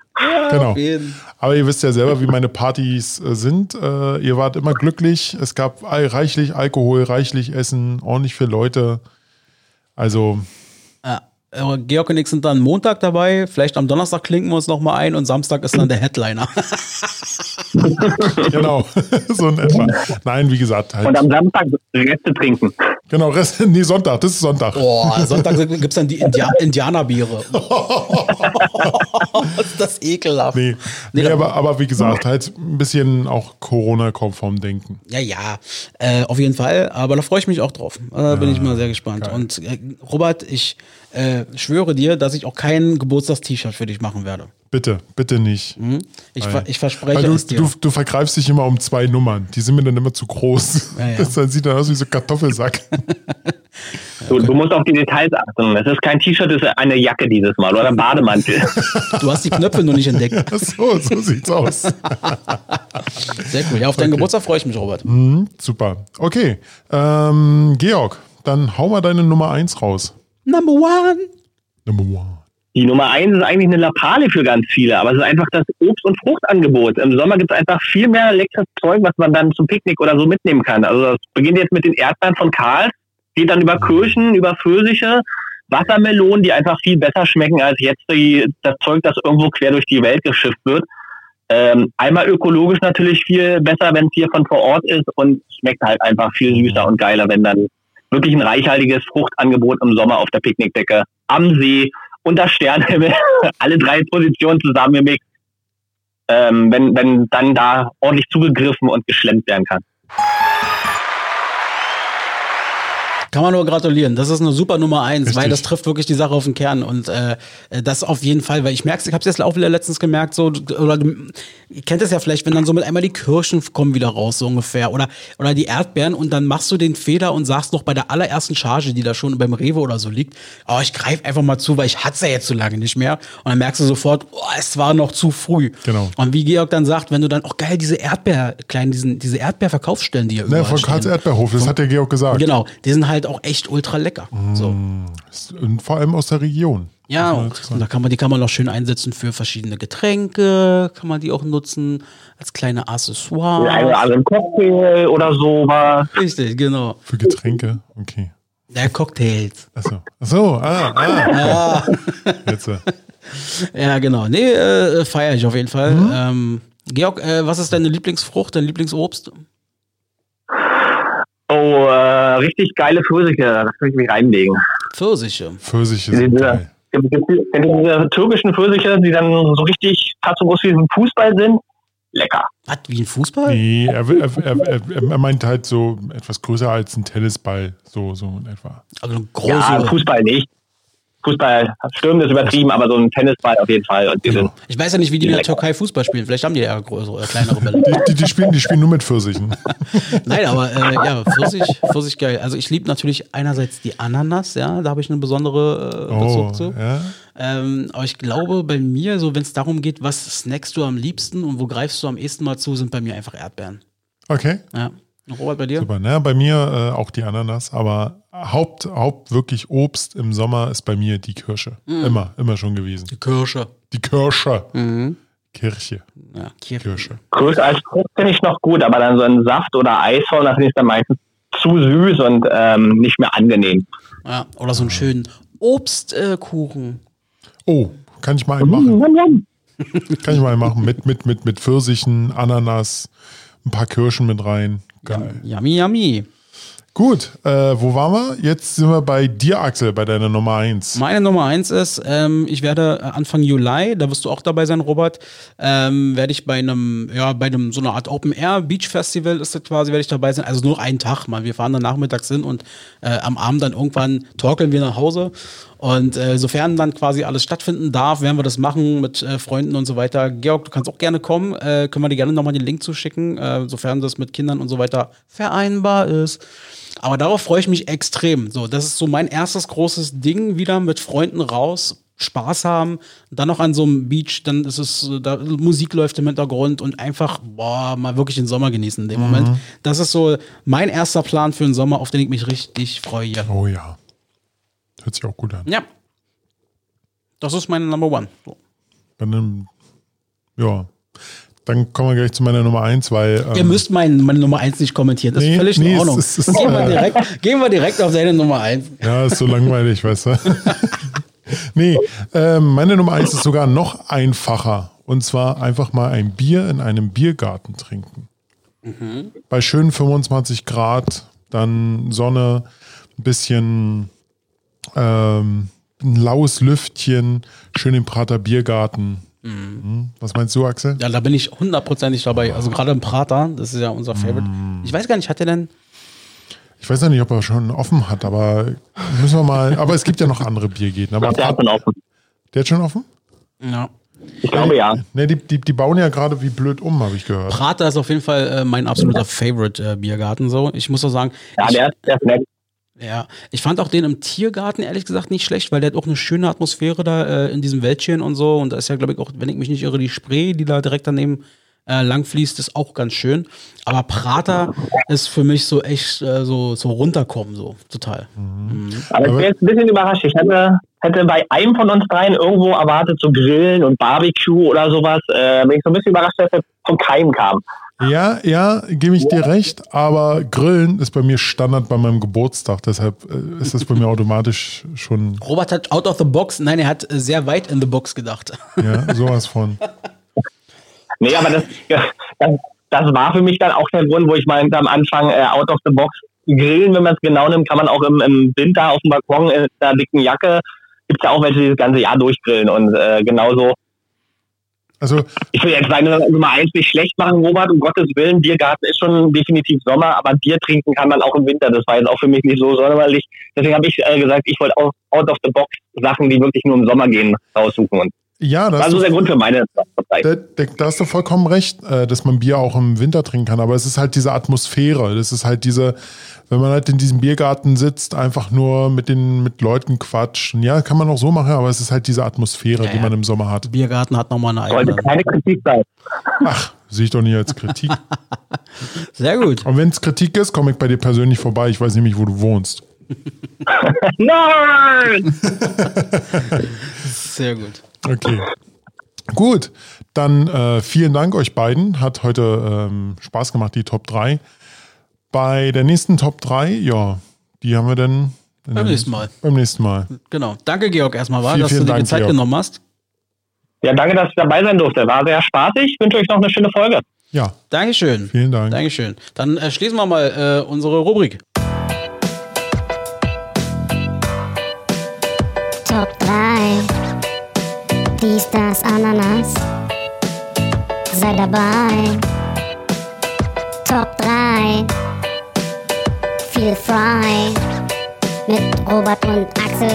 genau. Auf jeden. Aber ihr wisst ja selber, wie meine Partys äh, sind. Äh, ihr wart immer glücklich. Es gab reichlich Alkohol, reichlich Essen, ordentlich für Leute. Also, Ja. Äh, Georg und ich sind dann Montag dabei, vielleicht am Donnerstag klinken wir uns nochmal ein und Samstag ist dann der Headliner. genau, so in etwa. Nein, wie gesagt, Und halt. am Samstag Reste trinken. Genau, Rest, nee, Sonntag, das ist Sonntag. Boah, Sonntag gibt es dann die India Indianerbiere. ist das ekelhaft. Nee, Nee, nee aber, aber wie gesagt, halt ein bisschen auch Corona-konform denken. Ja, ja, äh, auf jeden Fall. Aber da freue ich mich auch drauf. Äh, Da bin ich mal sehr gespannt. geil. Und äh, Robert, ich äh, schwöre dir, dass ich auch kein Geburtstagst-T-Shirt für dich machen werde. Bitte, bitte nicht. Ich, Weil- ver ich verspreche Weil du, es dir. du, du vergreifst dich immer um zwei Nummern. Die sind mir dann immer zu groß. Ja, ja. Das dann sieht dann aus wie so ein Kartoffelsack. Du, du musst auf die Details achten. Es ist kein T-Shirt, es ist eine Jacke dieses Mal oder ein Bademantel. Du hast die Knöpfe nur nicht entdeckt. Ach so, so sieht's aus. Sehr cool. Ja, auf deinen Geburtstag freue ich mich, Robert. Mhm, super. Okay. Ähm, Georg, dann hau mal deine Nummer 1 raus. Number one. Number one. Die Nummer eins ist eigentlich eine Lapale für ganz viele, aber es ist einfach das Obst- und Fruchtangebot. Im Sommer gibt es einfach viel mehr leckeres Zeug, was man dann zum Picknick oder so mitnehmen kann. Also das beginnt jetzt mit den Erdbeeren von Karls, geht dann über Kirschen, über Pfirsiche, Wassermelonen, die einfach viel besser schmecken als jetzt die, das Zeug, das irgendwo quer durch die Welt geschifft wird. Ähm, einmal ökologisch natürlich viel besser, wenn es hier von vor Ort ist und schmeckt halt einfach viel süßer und geiler, wenn dann wirklich ein reichhaltiges Fruchtangebot im Sommer auf der Picknickdecke am See unter Sternhimmel, alle drei Positionen zusammengemixt, ähm, wenn, wenn dann da ordentlich zugegriffen und geschlemmt werden kann. Kann man nur gratulieren. Das ist eine super Nummer eins, Richtig. weil das trifft wirklich die Sache auf den Kern. Und äh, das auf jeden Fall, weil ich merke, ich habe es jetzt auch wieder letztens gemerkt, so, oder ihr kennt es ja vielleicht, wenn dann so mit einmal die Kirschen kommen wieder raus, so ungefähr, oder, oder die Erdbeeren und dann machst du den Fehler und sagst noch bei der allerersten Charge, die da schon beim Rewe oder so liegt, oh, ich greife einfach mal zu, weil ich hatte es ja jetzt so lange nicht mehr. Und dann merkst du sofort, oh, es war noch zu früh. Genau. Und wie Georg dann sagt, wenn du dann, oh geil, diese Erdbeer, kleinen, diesen, diese Erdbeerverkaufsstellen, die ihr ja, von Karls Erdbeerhof, das hat der Georg gesagt. Genau, die sind halt auch echt ultra lecker. Mm, so. Und vor allem aus der Region. Ja, und da kann man, die kann man auch schön einsetzen für verschiedene Getränke, kann man die auch nutzen als kleine Accessoire. Ja, also, also ein Cocktail oder so war. Richtig, genau. Für Getränke, okay. Ja, Cocktails. Achso, Achso ah, ah. Ja. Jetzt. Äh. Ja, genau. Nee, äh, feiere ich auf jeden Fall. Mhm. Ähm, Georg, äh, was ist deine Lieblingsfrucht, dein Lieblingsobst? Oh, äh, richtig geile Pfirsiche, das kann ich mich reinlegen. Pfirsiche? Pfirsiche sind diese, geil. Diese türkischen Pfirsiche, die dann so richtig fast so groß wie ein Fußball sind, lecker. Was, wie ein Fußball? Nee, er, er, er, er, meint halt so etwas größer als ein Tennisball, so, so in etwa. Also ein großer. Ja, Fußball nicht. Fußball, Stürmen ist übertrieben, aber so ein Tennisball auf jeden Fall. Und die sind ich weiß ja nicht, wie die in der Türkei Fußball spielen. Vielleicht haben die ja größere, oder kleinere Bälle. Die, die, die, spielen, die spielen nur mit Pfirsichen. Nein, aber äh, ja, Pfirsich, Pfirsich geil. Also ich liebe natürlich einerseits die Ananas, ja, da habe ich eine besondere äh, Bezug oh, zu. Ja? Ähm, aber ich glaube, bei mir, so wenn es darum geht, was snackst du am liebsten und wo greifst du am ehesten mal zu, sind bei mir einfach Erdbeeren. Okay. Ja. Robert, bei dir? Super, ne? Bei mir äh, auch die Ananas, aber Haupt, Haupt wirklich Obst im Sommer ist bei mir die Kirsche. Mhm. Immer, immer schon gewesen. Die Kirsche. Die Kirsche. Mhm. Kirche. Ja, Kirche. Kirsche. Größe als Frucht finde ich noch gut, aber dann so ein Saft oder Eisform, da finde ich dann meistens zu süß und ähm, nicht mehr angenehm. Ja, oder so einen schönen Obstkuchen. Äh, oh, kann ich mal einen machen? kann ich mal einen machen. Mit, mit, mit, mit Pfirsichen, Ananas, ein paar Kirschen mit rein. Geil. Yummy, yummy. Gut, äh, wo waren wir? Jetzt sind wir bei dir, Axel, bei deiner Nummer 1. Meine Nummer 1 ist, ähm, ich werde äh, Anfang Juli, da wirst du auch dabei sein, Robert, ähm, werde ich bei einem, ja, bei einem, so einer Art Open Air Beach Festival ist das quasi, werde ich dabei sein. Also nur einen Tag mal. Wir fahren dann nachmittags hin und äh, am Abend dann irgendwann torkeln wir nach Hause. Und äh, sofern dann quasi alles stattfinden darf, werden wir das machen mit äh, Freunden und so weiter. Georg, du kannst auch gerne kommen. Äh, können wir dir gerne nochmal den Link zuschicken, äh, sofern das mit Kindern und so weiter vereinbar ist. Aber darauf freue ich mich extrem. So, das ist so mein erstes großes Ding, wieder mit Freunden raus, Spaß haben, dann noch an so einem Beach, dann ist es, da Musik läuft im Hintergrund und einfach, boah, mal wirklich den Sommer genießen in dem mhm. Moment. Das ist so mein erster Plan für den Sommer, auf den ich mich richtig freue. Oh ja. Hört sich auch gut an. Ja. Das ist meine Number One. So. Bei einem, ja. Dann kommen wir gleich zu meiner Nummer 1, weil. Ähm, Ihr müsst mein, meine Nummer 1 nicht kommentieren. Das nee, ist völlig nee, in Ordnung. Ist, ist, gehen, wir direkt, gehen wir direkt auf deine Nummer 1. Ja, ist so langweilig, weißt du. nee, äh, meine Nummer 1 ist sogar noch einfacher. Und zwar einfach mal ein Bier in einem Biergarten trinken. Mhm. Bei schönen 25 Grad, dann Sonne, ein bisschen ähm, ein laues Lüftchen, schön im Prater Biergarten Mhm. Was meinst du, Axel? Ja, da bin ich hundertprozentig dabei. Also gerade im Prater, das ist ja unser Favorite. Mhm. Ich weiß gar nicht, hat der denn. Ich weiß ja nicht, ob er schon offen hat, aber müssen wir mal. aber es gibt ja noch andere Biergärten. Aber der hat schon offen. Der hat schon offen? Ja. Ich glaube ja. Ne, die, die, die bauen ja gerade wie blöd um, habe ich gehört. Prater ist auf jeden Fall äh, mein absoluter Favorite äh, Biergarten. So. Ich muss auch sagen. Ja, der, der ist nett. Ja, ich fand auch den im Tiergarten ehrlich gesagt nicht schlecht, weil der hat auch eine schöne Atmosphäre da äh, in diesem Wäldchen und so. Und da ist ja, glaube ich, auch, wenn ich mich nicht irre, die Spree, die da direkt daneben äh, langfließt, ist auch ganz schön. Aber Prater ist für mich so echt äh, so, so runterkommen, so total. Mhm. Aber ich bin jetzt ein bisschen überrascht. Ich hätte, hätte bei einem von uns dreien irgendwo erwartet, so Grillen und Barbecue oder sowas. Äh, bin ich so ein bisschen überrascht, dass er von keinem kam. Ja, ja, gebe ich dir recht, aber Grillen ist bei mir Standard bei meinem Geburtstag, deshalb äh, ist das bei mir automatisch schon. Robert hat out of the box, nein, er hat äh, sehr weit in the box gedacht. Ja, sowas von. Nee, aber das, das, das war für mich dann auch der Grund, wo ich meinte am Anfang, äh, out of the box grillen, wenn man es genau nimmt, kann man auch im, im Winter auf dem Balkon in einer dicken Jacke, gibt es ja auch welche, die das ganze Jahr durchgrillen und äh, genauso also, ich will jetzt meine Nummer eins nicht schlecht machen, Robert, um Gottes Willen. Biergarten ist schon definitiv Sommer, aber Bier trinken kann man auch im Winter. Das war jetzt auch für mich nicht so sonderlich. Deswegen habe ich äh, gesagt, ich wollte auch out of the box Sachen, die wirklich nur im Sommer gehen, raussuchen. Und ja, das war so der Grund für meine da, da hast du vollkommen recht, äh, dass man Bier auch im Winter trinken kann. Aber es ist halt diese Atmosphäre. Das ist halt diese, wenn man halt in diesem Biergarten sitzt, einfach nur mit den mit Leuten quatscht. Ja, kann man auch so machen, aber es ist halt diese Atmosphäre, ja, die man im Sommer hat. Biergarten hat nochmal eine eigene. Sollte keine Kritik sein. Ach, sehe ich doch nicht als Kritik. Sehr gut. Und wenn es Kritik ist, komme ich bei dir persönlich vorbei. Ich weiß nämlich, wo du wohnst. Nein! Sehr gut. Okay. Gut, dann äh, vielen Dank euch beiden. Hat heute ähm, Spaß gemacht, die Top 3. Bei der nächsten Top 3, ja, die haben wir dann beim nächsten Mal. Beim nächsten Mal. Genau. Danke, Georg, erstmal, war, Vielen, dass du vielen dir die Dank, Zeit Georg. genommen hast. Ja, danke, dass ich dabei sein durfte. War sehr spaßig. Ich wünsche euch noch eine schöne Folge. Ja, Dankeschön. vielen Dank. Dankeschön. Dann äh, schließen wir mal äh, unsere Rubrik. Top 3. Dies, das, Ananas. Sei dabei. Top 3. Feel frei. Mit Robert und Axel.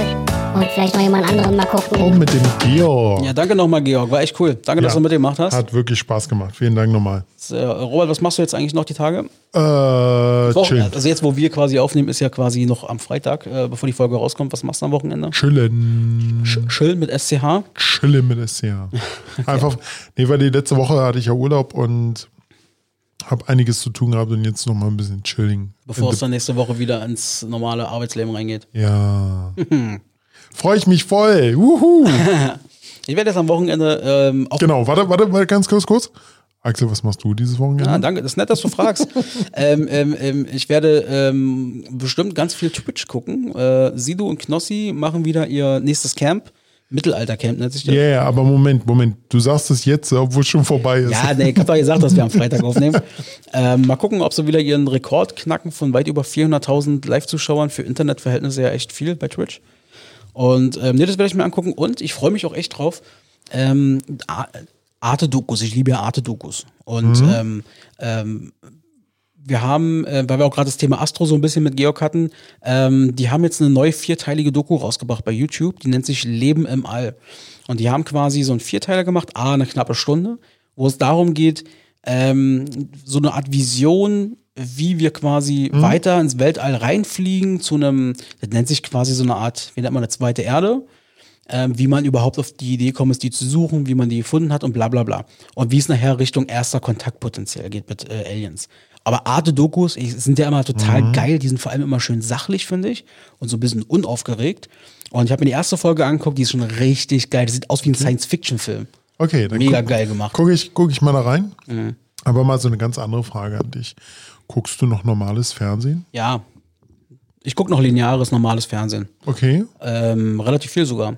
Und vielleicht noch jemand anderen mal gucken. Und mit dem Georg. Ja, danke nochmal, Georg. War echt cool. Danke, dass Ja. du mitgemacht hast. Hat wirklich Spaß gemacht. Vielen Dank nochmal. Äh, Robert, was machst du jetzt eigentlich noch die Tage? Äh, Wochen- chillen. Also jetzt, wo wir quasi aufnehmen, ist ja quasi noch am Freitag, äh, bevor die Folge rauskommt. Was machst du am Wochenende? Chillen. Sch Chill mit SCH. Chillen mit SCH. Einfach, nee, weil die letzte Woche hatte ich ja Urlaub und habe einiges zu tun gehabt und jetzt nochmal ein bisschen chilling. Bevor es dann nächste Woche wieder ins normale Arbeitsleben reingeht. Ja. Freue ich mich voll. Wuhu. Ich werde jetzt am Wochenende ähm, auch. Genau, warte, warte, warte, ganz kurz, kurz. Axel, was machst du dieses Wochenende? Ah, danke, das ist nett, dass du fragst. ähm, ähm, ähm, ich werde ähm, bestimmt ganz viel Twitch gucken. Äh, Sido und Knossi machen wieder ihr nächstes Camp. Mittelalter-Camp nennt sich Ja, das. yeah, aber Moment, Moment. Du sagst es jetzt, obwohl es schon vorbei ist. Ja, nee, ich hab doch gesagt, dass wir am Freitag aufnehmen. Ähm, mal gucken, ob sie wieder ihren Rekord knacken von weit über 400.000 Live-Zuschauern für Internetverhältnisse ja echt viel bei Twitch. Und ähm, nee, das werde ich mir angucken und ich freue mich auch echt drauf. Ähm, Arte-Dokus, ich liebe ja Arte-Dokus. Und ähm, ähm, wir haben, äh, weil wir auch gerade das Thema Astro so ein bisschen mit Georg hatten, ähm, die haben jetzt eine neue vierteilige Doku rausgebracht bei YouTube, die nennt sich Leben im All. Und die haben quasi so einen Vierteiler gemacht, a, eine knappe Stunde, wo es darum geht, ähm, so eine Art Vision, wie wir quasi weiter ins Weltall reinfliegen, zu einem, das nennt sich quasi so eine Art, wie nennt man eine zweite Erde, ähm, wie man überhaupt auf die Idee kommt, ist, die zu suchen, wie man die gefunden hat und bla bla bla. Und wie es nachher Richtung erster Kontakt potenziell geht mit äh, Aliens. Aber Arte-Dokus sind ja immer total geil, die sind vor allem immer schön sachlich, finde ich, und so ein bisschen unaufgeregt. Und ich habe mir die erste Folge angeguckt, die ist schon richtig geil. Die sieht aus wie ein Science-Fiction-Film. Okay, dann Mega guck, geil gemacht. gucke ich, guck ich mal da rein. Aber mal so eine ganz andere Frage an dich. Guckst du noch normales Fernsehen? Ja. Ich gucke noch lineares, normales Fernsehen. Okay. Ähm, relativ viel sogar.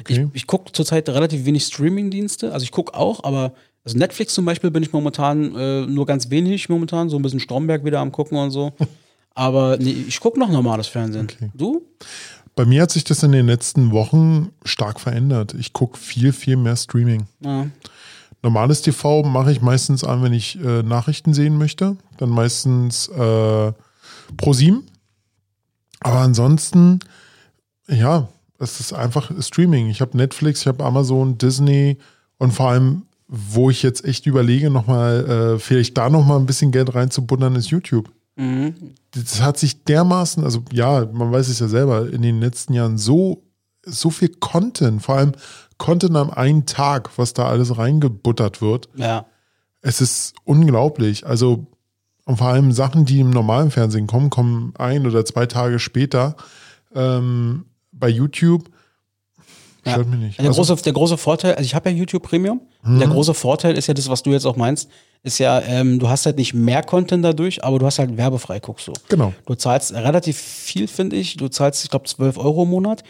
Okay. Ich, ich gucke zurzeit relativ wenig Streaming-Dienste. Also ich gucke auch, aber also Netflix zum Beispiel bin ich momentan äh, nur ganz wenig momentan, so ein bisschen Stromberg wieder am gucken und so. Aber nee, ich gucke noch normales Fernsehen. Okay. Du? Bei mir hat sich das in den letzten Wochen stark verändert. Ich gucke viel, viel mehr Streaming. Ja. Normales TV mache ich meistens an, wenn ich äh, Nachrichten sehen möchte. Dann meistens äh, Pro7. Aber ansonsten, ja, es ist einfach Streaming. Ich habe Netflix, ich habe Amazon, Disney und vor allem, wo ich jetzt echt überlege, nochmal, äh, vielleicht da nochmal ein bisschen Geld reinzubuttern, ist YouTube. Das hat sich dermaßen, also ja, man weiß es ja selber, in den letzten Jahren so, so viel Content, vor allem Content am einen Tag, was da alles reingebuttert wird. Ja. Es ist unglaublich. Also, und vor allem Sachen, die im normalen Fernsehen kommen, kommen ein oder zwei Tage später ähm, bei YouTube. Ja. Stört mich nicht. Der, Also, große, der große Vorteil, also ich habe ja YouTube Premium. Der große Vorteil ist ja das, was du jetzt auch meinst, ist ja, ähm, du hast halt nicht mehr Content dadurch, aber du hast halt werbefrei, guckst du. Genau. Du zahlst relativ viel, finde ich. Du zahlst, ich glaube, 12 Euro im Monat.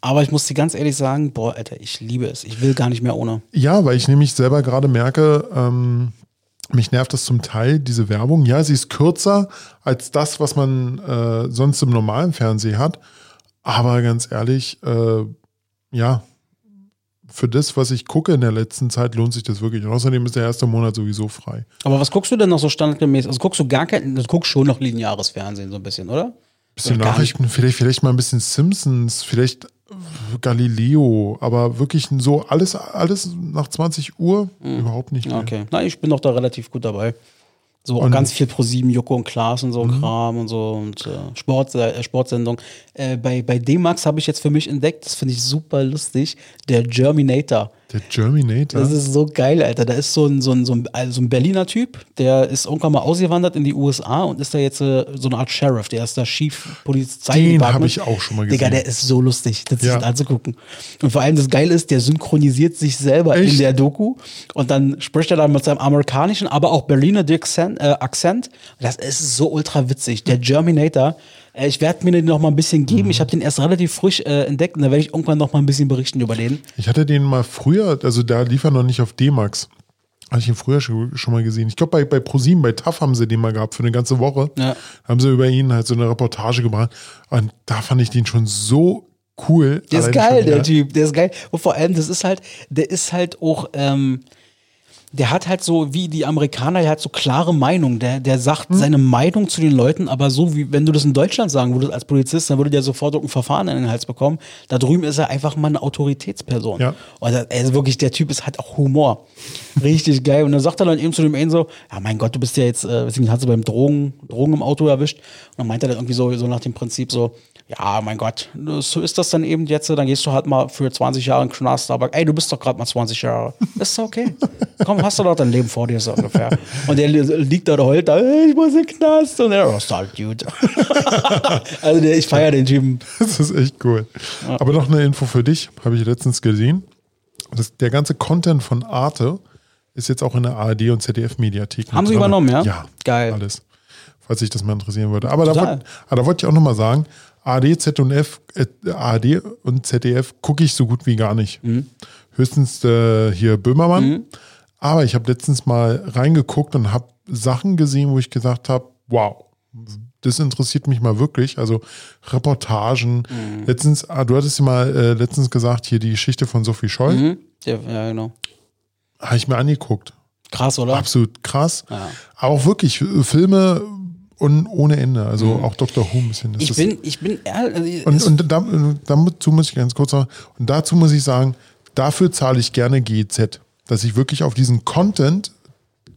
Aber ich muss dir ganz ehrlich sagen, boah, Alter, ich liebe es. Ich will gar nicht mehr ohne. Ja, weil ich nämlich selber gerade merke, ähm, mich nervt das zum Teil, diese Werbung. Ja, sie ist kürzer als das, was man äh, sonst im normalen Fernsehen hat. Aber ganz ehrlich, äh, ja, für das, was ich gucke in der letzten Zeit, lohnt sich das wirklich. Und außerdem ist der erste Monat sowieso frei. Aber was guckst du denn noch so standardgemäß? Also guckst du gar kein, du guckst schon noch lineares Fernsehen so ein bisschen, oder? Bisschen Oder Nachrichten, vielleicht, vielleicht mal ein bisschen Simpsons, vielleicht Galileo, aber wirklich so alles, alles nach 20 Uhr überhaupt nicht mehr. Mhm. Okay. Na, ich bin doch da relativ gut dabei. So Und- Mhm. ganz viel pro sieben, Joko und Klaas und so ein Kram und so und äh, Sport, äh, Sportsendung. Äh, bei, bei D-Max habe ich jetzt für mich entdeckt, das finde ich super lustig, der Germinator. Der Germinator. Das ist so geil, Alter. Da ist so ein, so ein, so ein, also ein Berliner Typ, der ist irgendwann mal ausgewandert in die USA und ist da jetzt äh, so eine Art Sheriff, der ist da Chief Polizei. Den hab ich auch schon mal Digga, gesehen. der ist so lustig, das Ja. anzugucken. Und vor allem das Geile ist, der synchronisiert sich selber in Echt? der Doku und dann spricht er dann mit seinem amerikanischen, aber auch Berliner Akzent. Äh, Akzent. Das ist so ultra witzig. Der Germinator. Äh, ich werde mir den noch mal ein bisschen Mhm. geben. Ich habe den erst relativ frisch äh, entdeckt und da werde ich irgendwann noch mal ein bisschen berichten über den. Ich hatte den mal früher, also da lief er noch nicht auf D-Max. Hatte ich ihn früher schon, schon mal gesehen. Ich glaube, bei, bei ProSieben, bei TAF haben sie den mal gehabt für eine ganze Woche. Ja. Haben sie über ihn halt so eine Reportage gemacht. Und da fand ich den schon so cool. Der ist geil, schon, der ja. Typ. Der ist geil. Und vor allem, das ist halt, der ist halt auch, ähm, der hat halt so, wie die Amerikaner, der hat so klare Meinung. Der, der sagt Hm. seine Meinung zu den Leuten, aber so wie, wenn du das in Deutschland sagen würdest als Polizist, dann würde der sofort ein Verfahren in den Hals bekommen. Da drüben ist er einfach mal eine Autoritätsperson. Ja. Und das, also wirklich, der Typ ist halt auch Humor. Richtig geil. Und dann sagt er dann eben zu dem einen so, ja mein Gott, du bist ja jetzt, äh, deswegen hat sie beim Drogen, Drogen im Auto erwischt. Und dann meint er dann irgendwie so, so nach dem Prinzip so, ja, mein Gott, so ist das dann eben jetzt, dann gehst du halt mal für 20 Jahre in den Knast, aber ey, du bist doch gerade mal 20 Jahre. Das ist okay. Komm, hast du doch dein Leben vor dir, so ungefähr. Und der li- liegt da und heult ich muss in den Knast. Und er, oh, ist halt gut. also der, ich feiere den Typen. Das ist echt cool. Aber noch eine Info für dich, habe ich letztens gesehen. Das, der ganze Content von Arte ist jetzt auch in der ARD und ZDF-Mediathek. Haben sie übernommen, ja? Ja, Geil. Alles. Falls sich das mal interessieren würde. Aber da, Total. aber da wollte ich auch nochmal sagen, ARD, ZDF, äh, ARD und ZDF gucke ich so gut wie gar nicht. Mhm. Höchstens äh, hier Böhmermann. Aber ich habe letztens mal reingeguckt und habe Sachen gesehen, wo ich gesagt habe, wow, das interessiert mich mal wirklich. Also Reportagen. Mhm. Letztens, ah, du hattest ja mal äh, letztens gesagt, hier die Geschichte von Sophie Scholl. Mhm. Ja, ja, genau. Habe ich mir angeguckt. Krass, oder? Absolut krass. Ja. Aber auch wirklich äh, Filme und ohne Ende. Also auch Dr. Who ein bisschen. Das Mhm. Ich ist- bin, ich bin ehrlich. und, und da, dazu muss ich ganz kurz sagen, und dazu muss ich sagen, dafür zahle ich gerne GEZ, dass ich wirklich auf diesen Content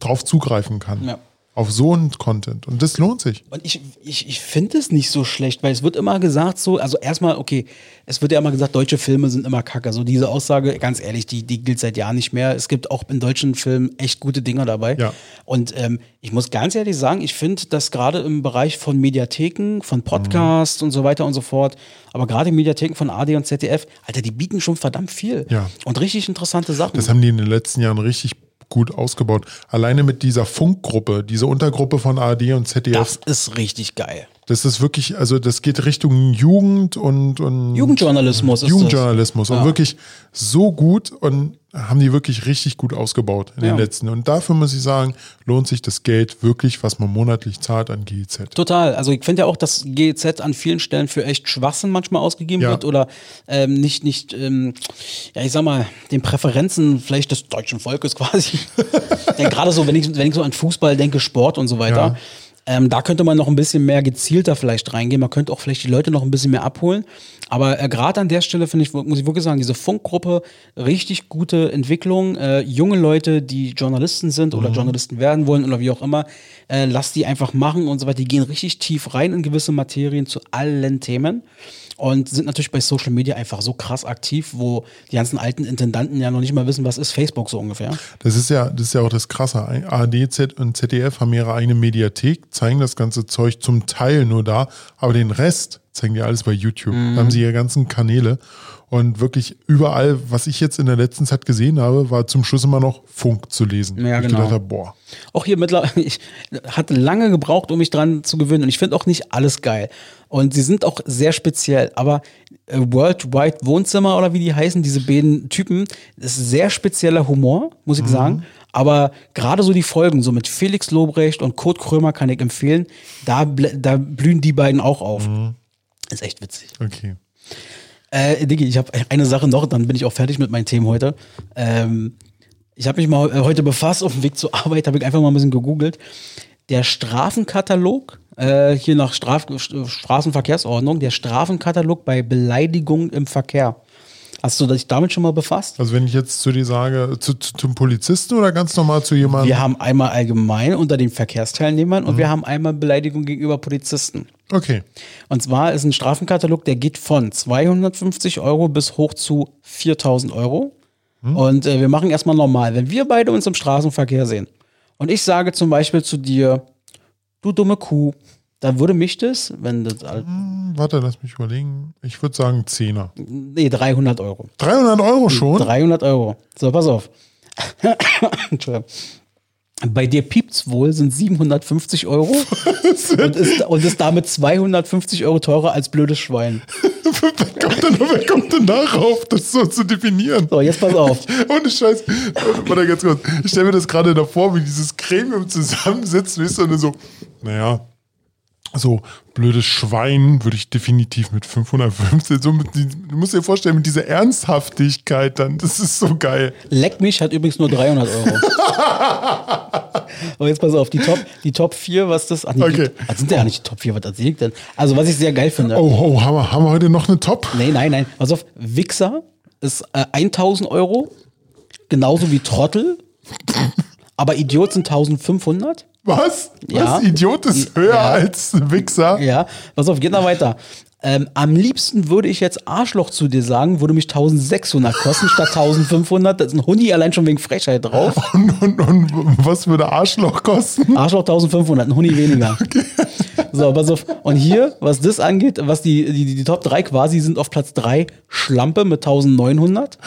drauf zugreifen kann. Ja. Auf so einen Content. Und das lohnt sich. Und ich, ich, ich finde es nicht so schlecht, weil es wird immer gesagt so, also erstmal, okay, es wird ja immer gesagt, deutsche Filme sind immer kacke. So diese Aussage, ganz ehrlich, die, die gilt seit Jahren nicht mehr. Es gibt auch in deutschen Filmen echt gute Dinger dabei. Ja. Und ähm, ich muss ganz ehrlich sagen, ich finde, dass gerade im Bereich von Mediatheken, von Podcasts und so weiter und so fort, aber gerade Mediatheken von AD und ZDF, Alter, die bieten schon verdammt viel. Ja. Und richtig interessante Sachen. Das haben die in den letzten Jahren richtig gut ausgebaut. Alleine mit dieser Funkgruppe, diese Untergruppe von ARD und ZDF. das ist richtig geil. Das ist wirklich, also das geht Richtung Jugend und, und Jugendjournalismus ist Jugendjournalismus das. und Ja. wirklich so gut und haben die wirklich richtig gut ausgebaut in Ja. den letzten. Und dafür muss ich sagen, lohnt sich das Geld wirklich, was man monatlich zahlt an GEZ. Total. Also ich finde ja auch, dass GEZ an vielen Stellen für echt Schwachsinn manchmal ausgegeben Ja. wird oder ähm, nicht, nicht, ähm, ja, ich sag mal, den Präferenzen vielleicht des deutschen Volkes quasi. ja, Gerade so, wenn ich, wenn ich so an Fußball denke, Sport und so weiter. Ja. Ähm, da könnte man noch ein bisschen mehr gezielter vielleicht reingehen. Man könnte auch vielleicht die Leute noch ein bisschen mehr abholen. Aber äh, gerade an der Stelle finde ich, muss ich wirklich sagen, diese Funkgruppe, richtig gute Entwicklung. Äh, junge Leute, die Journalisten sind oder Journalisten werden wollen oder wie auch immer, äh, lass die einfach machen und so weiter. Die gehen richtig tief rein in gewisse Materien zu allen Themen und sind natürlich bei Social Media einfach so krass aktiv, wo die ganzen alten Intendanten ja noch nicht mal wissen, was ist Facebook so ungefähr. Das ist ja, das ist ja auch das Krasse. ARD Z und ZDF haben ihre eigene Mediathek, zeigen das ganze Zeug zum Teil nur da, aber den Rest zeigen die alles bei YouTube. Da haben sie ihre ganzen Kanäle. Und wirklich überall, was ich jetzt in der letzten Zeit gesehen habe, war zum Schluss immer noch Funk zu lesen. Ja, ich genau. gedacht habe, boah. Auch hier mittlerweile, ich hatte lange gebraucht, um mich dran zu gewöhnen. Und ich finde auch nicht alles geil. Und sie sind auch sehr speziell. Aber äh, Worldwide Wohnzimmer oder wie die heißen, diese beiden Typen, das ist sehr spezieller Humor, muss ich sagen. Aber gerade so die Folgen, so mit Felix Lobrecht und Kurt Krömer kann ich empfehlen, da, da blühen die beiden auch auf. Ist echt witzig. Okay. Äh, Diggi, ich habe eine Sache noch, dann bin ich auch fertig mit meinen Themen heute. Ähm, ich habe mich mal äh, heute befasst, auf dem Weg zur Arbeit, habe ich einfach mal ein bisschen gegoogelt. Der Strafenkatalog, äh, hier nach Straf St- Straßenverkehrsordnung, der Strafenkatalog bei Beleidigung im Verkehr. Hast du dich damit schon mal befasst? Also wenn ich jetzt zu dir sage, zu, zu, zum Polizisten oder ganz normal zu jemandem? Wir haben einmal allgemein unter den Verkehrsteilnehmern und wir haben einmal Beleidigung gegenüber Polizisten. Okay. Und zwar ist ein Strafenkatalog, der geht von 250 Euro bis hoch zu 4000 Euro. Und äh, wir machen erstmal normal. Wenn wir beide uns im Straßenverkehr sehen und ich sage zum Beispiel zu dir, du dumme Kuh, dann würde mich das, wenn das, Hm, Warte, lass mich überlegen. Ich würde sagen Zehner. nee, 300 Euro. 300 Euro schon? 300 Euro. So, pass auf. Entschuldigung. Bei dir piept's wohl, sind 750 Euro und ist, und ist damit 250 Euro teurer als blödes Schwein. wer, kommt denn, wer kommt denn darauf, das so zu definieren? So, jetzt pass auf. Ohne Scheiß. Warte ganz kurz. Ich stelle mir das gerade davor, wie dieses Gremium zusammensitzt, weißt du, und so, naja, so blödes Schwein würde ich definitiv mit 550, so mit, du musst dir vorstellen, mit dieser Ernsthaftigkeit dann, das ist so geil. Leck mich hat übrigens nur 300 Euro. Aber jetzt pass auf, die Top, die Top 4, was das. Ach, nee, Okay. die, das sind ja nicht die Top 4, was erzähle ich denn? Also, was ich sehr geil finde. Oh, oh haben, wir, haben wir heute noch eine Top? Nee, nein, nein. Pass auf, Wichser ist äh, 1000 Euro. Genauso wie Trottel. Aber Idiot sind 1500. Was? Ja. Was? Idiot ist höher Ja. als Wichser? Ja, pass auf, geht noch weiter. Ähm, am liebsten würde ich jetzt Arschloch zu dir sagen, würde mich 1600 kosten statt 1500. Da ist ein Huni allein schon wegen Frechheit drauf. Und, und, und was würde Arschloch kosten? Arschloch 1500, ein Huni weniger. So, pass auf. Und hier, was das angeht, was die, die, die Top 3 quasi sind auf Platz 3, Schlampe mit 1900,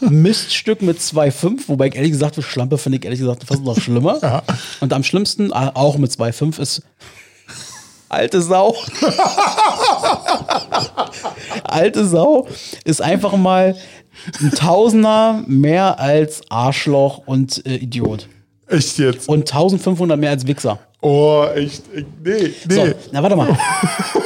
Miststück mit 2,5, wobei ich ehrlich gesagt, Schlampe finde ich ehrlich gesagt fast noch schlimmer. Und am schlimmsten, äh, auch mit 2,5, ist alte Sau. alte Sau ist einfach mal ein Tausender mehr als Arschloch und äh, Idiot. Echt jetzt? Und 1500 mehr als Wichser. Oh, echt? Nee, nee. So, na warte mal.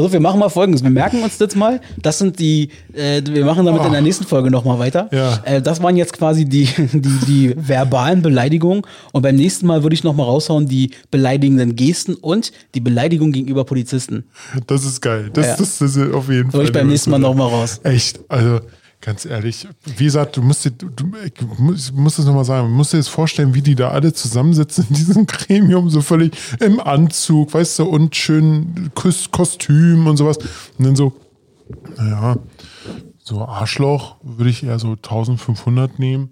Also wir machen mal folgendes. Wir merken uns jetzt mal, das sind die, äh, wir machen damit in der nächsten Folge nochmal weiter. Ja. Äh, das waren jetzt quasi die, die, die verbalen Beleidigungen. Und beim nächsten Mal würde ich nochmal raushauen, die beleidigenden Gesten und die Beleidigung gegenüber Polizisten. Das ist geil. Das, Ja. das, das ist auf jeden Fall. Soll ich beim nächsten Mal nochmal raus. Echt, also ganz ehrlich, wie gesagt, du musst dir, du, ich muss, das nochmal sagen, du musst dir jetzt vorstellen, wie die da alle zusammensitzen in diesem Gremium, so völlig im Anzug, weißt du, und schön Kos- Kostüm und sowas. Und dann so, naja, so Arschloch würde ich eher so 1500 nehmen.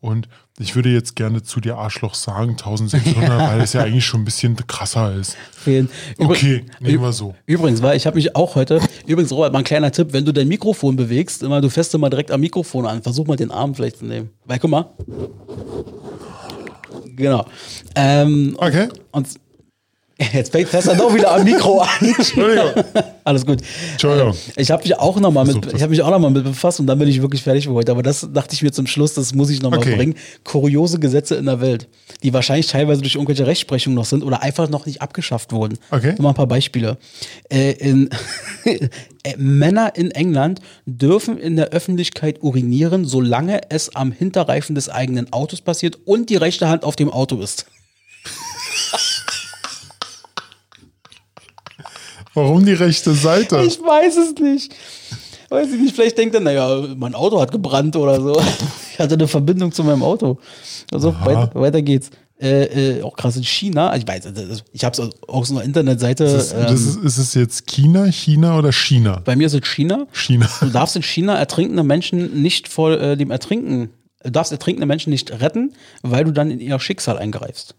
Und ich würde jetzt gerne zu dir Arschloch sagen, 1600, weil es ja eigentlich schon ein bisschen krasser ist. Fehlen. Okay, nehmen wir so. Übrigens, weil ich habe mich auch heute, übrigens, Robert, mal ein kleiner Tipp, wenn du dein Mikrofon bewegst, immer, du fährst immer direkt am Mikrofon an. Versuch mal den Arm vielleicht zu nehmen. Weil, guck mal. Genau. Ähm, Okay. und jetzt fängt du doch wieder am Mikro an. Entschuldigung. Alles gut. Entschuldigung. Äh, Ich habe mich auch noch mal mit, ich mich auch noch mal mit befasst und dann bin ich wirklich fertig für heute. Aber das dachte ich mir zum Schluss, das muss ich noch mal Okay. bringen. Kuriose Gesetze in der Welt, die wahrscheinlich teilweise durch irgendwelche Rechtsprechungen noch sind oder einfach noch nicht abgeschafft wurden. Okay. Nur mal ein paar Beispiele. Äh, in, äh, Männer in England dürfen in der Öffentlichkeit urinieren, solange es am Hinterreifen des eigenen Autos passiert und die rechte Hand auf dem Auto ist. Warum die rechte Seite? Ich weiß es nicht. Weiß ich nicht, vielleicht denkt er, naja, mein Auto hat gebrannt oder so. Ich hatte eine Verbindung zu meinem Auto. Also weiter, weiter geht's. Äh, äh, auch krass in China. Ich weiß, ich habe es auf so einer Internetseite. ist, ähm, das ist, ist es jetzt China, China oder China? bei mir ist es China. China. Du darfst in China ertrinkende Menschen nicht vor äh, dem Ertrinken, du darfst ertrinkende Menschen nicht retten, weil du dann in ihr Schicksal eingreifst.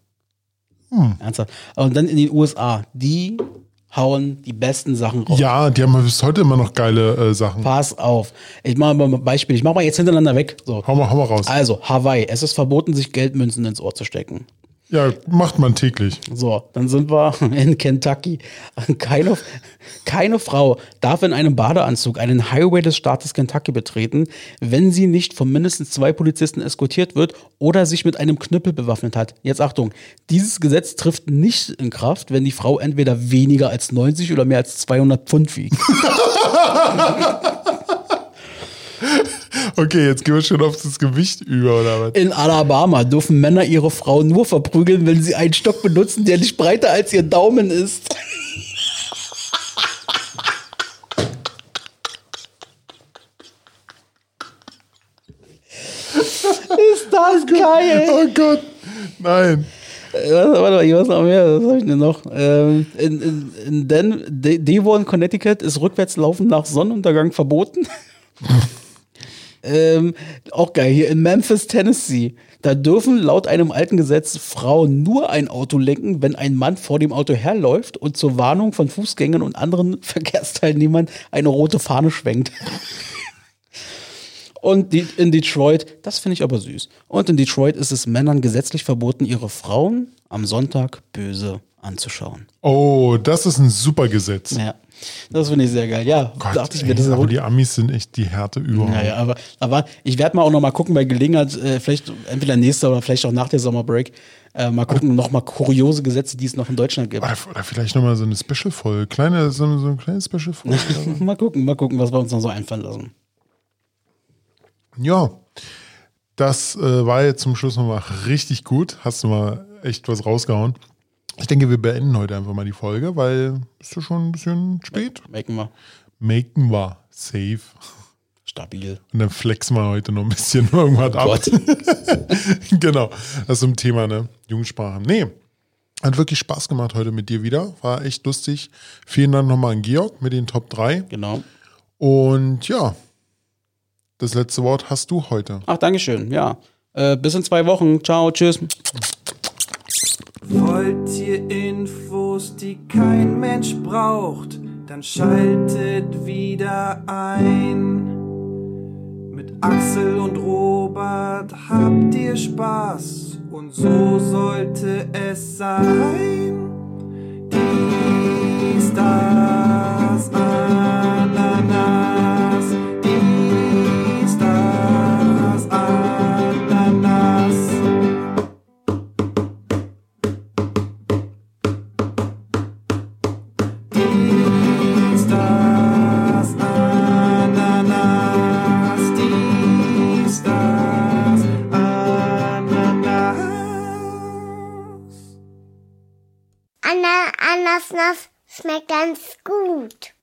Hm. Ernsthaft. Und dann in den USA, die hauen die besten Sachen raus. Ja, die haben bis heute immer noch geile äh, Sachen. Pass auf. Ich mache mal ein Beispiel. Ich mache mal jetzt hintereinander weg. So. Hau mal, hau mal raus. Also, Hawaii. Es ist verboten, sich Geldmünzen ins Ohr zu stecken. Ja, macht man täglich. So, dann sind wir in Kentucky. Keine, keine Frau darf in einem Badeanzug einen Highway des Staates Kentucky betreten, wenn sie nicht von mindestens zwei Polizisten eskortiert wird oder sich mit einem Knüppel bewaffnet hat. Jetzt Achtung, dieses Gesetz trifft nicht in Kraft, wenn die Frau entweder weniger als 90 oder mehr als 200 Pfund wiegt. Okay, jetzt gehen wir schon auf das Gewicht über, oder was? In Alabama dürfen Männer ihre Frau nur verprügeln, wenn sie einen Stock benutzen, der nicht breiter als ihr Daumen ist. ist das geil? Oh Gott, nein. Äh, Warte, warte, ich weiß noch mehr, was habe ich denn noch? Ähm, in in, in Den De Devon, Connecticut ist Rückwärtslaufen nach Sonnenuntergang verboten. ähm, auch geil, hier in Memphis, Tennessee. Da dürfen laut einem alten Gesetz Frauen nur ein Auto lenken, wenn ein Mann vor dem Auto herläuft und zur Warnung von Fußgängern und anderen Verkehrsteilnehmern eine rote Fahne schwenkt. Und die, in Detroit, das finde ich aber süß. Und in Detroit ist es Männern gesetzlich verboten, ihre Frauen am Sonntag böse anzuschauen. Oh, das ist ein super Gesetz. Ja, das finde ich sehr geil. Ja, Gott, dachte ich mir, das aber die Amis sind echt die Härte überhaupt. ja, ja, aber, aber ich werde mal auch noch mal gucken bei Gelegenheit, äh, vielleicht entweder nächste oder vielleicht auch nach der Sommerbreak, äh, mal gucken, noch mal kuriose Gesetze, die es noch in Deutschland gibt. Oder, oder vielleicht nochmal so eine Special-Folge. Kleine, so, so eine kleine Special-Folge. mal gucken, mal gucken, was wir uns noch so einfallen lassen. ja, das äh, war jetzt zum Schluss nochmal richtig gut. Hast du mal echt was rausgehauen. Ich denke, wir beenden heute einfach mal die Folge, weil ist ja schon ein bisschen spät. Merken wir. Maken wir safe. Stabil. Und dann flexen wir heute noch ein bisschen irgendwas ab. Gott. genau, das ist so ein Thema, ne? Jugendsprache. Nee, hat wirklich Spaß gemacht heute mit dir wieder. War echt lustig. Vielen Dank nochmal an Georg mit den Top 3. Genau. Und ja, das letzte Wort hast du heute. Ach, Dankeschön. Ja. Äh, bis in zwei Wochen. Ciao, tschüss. Wollt ihr Infos, die kein Mensch braucht, dann schaltet wieder ein. Mit Axel und Robert habt ihr Spaß und so sollte es sein. Dies, das, Ananas. Schmeckt ganz gut.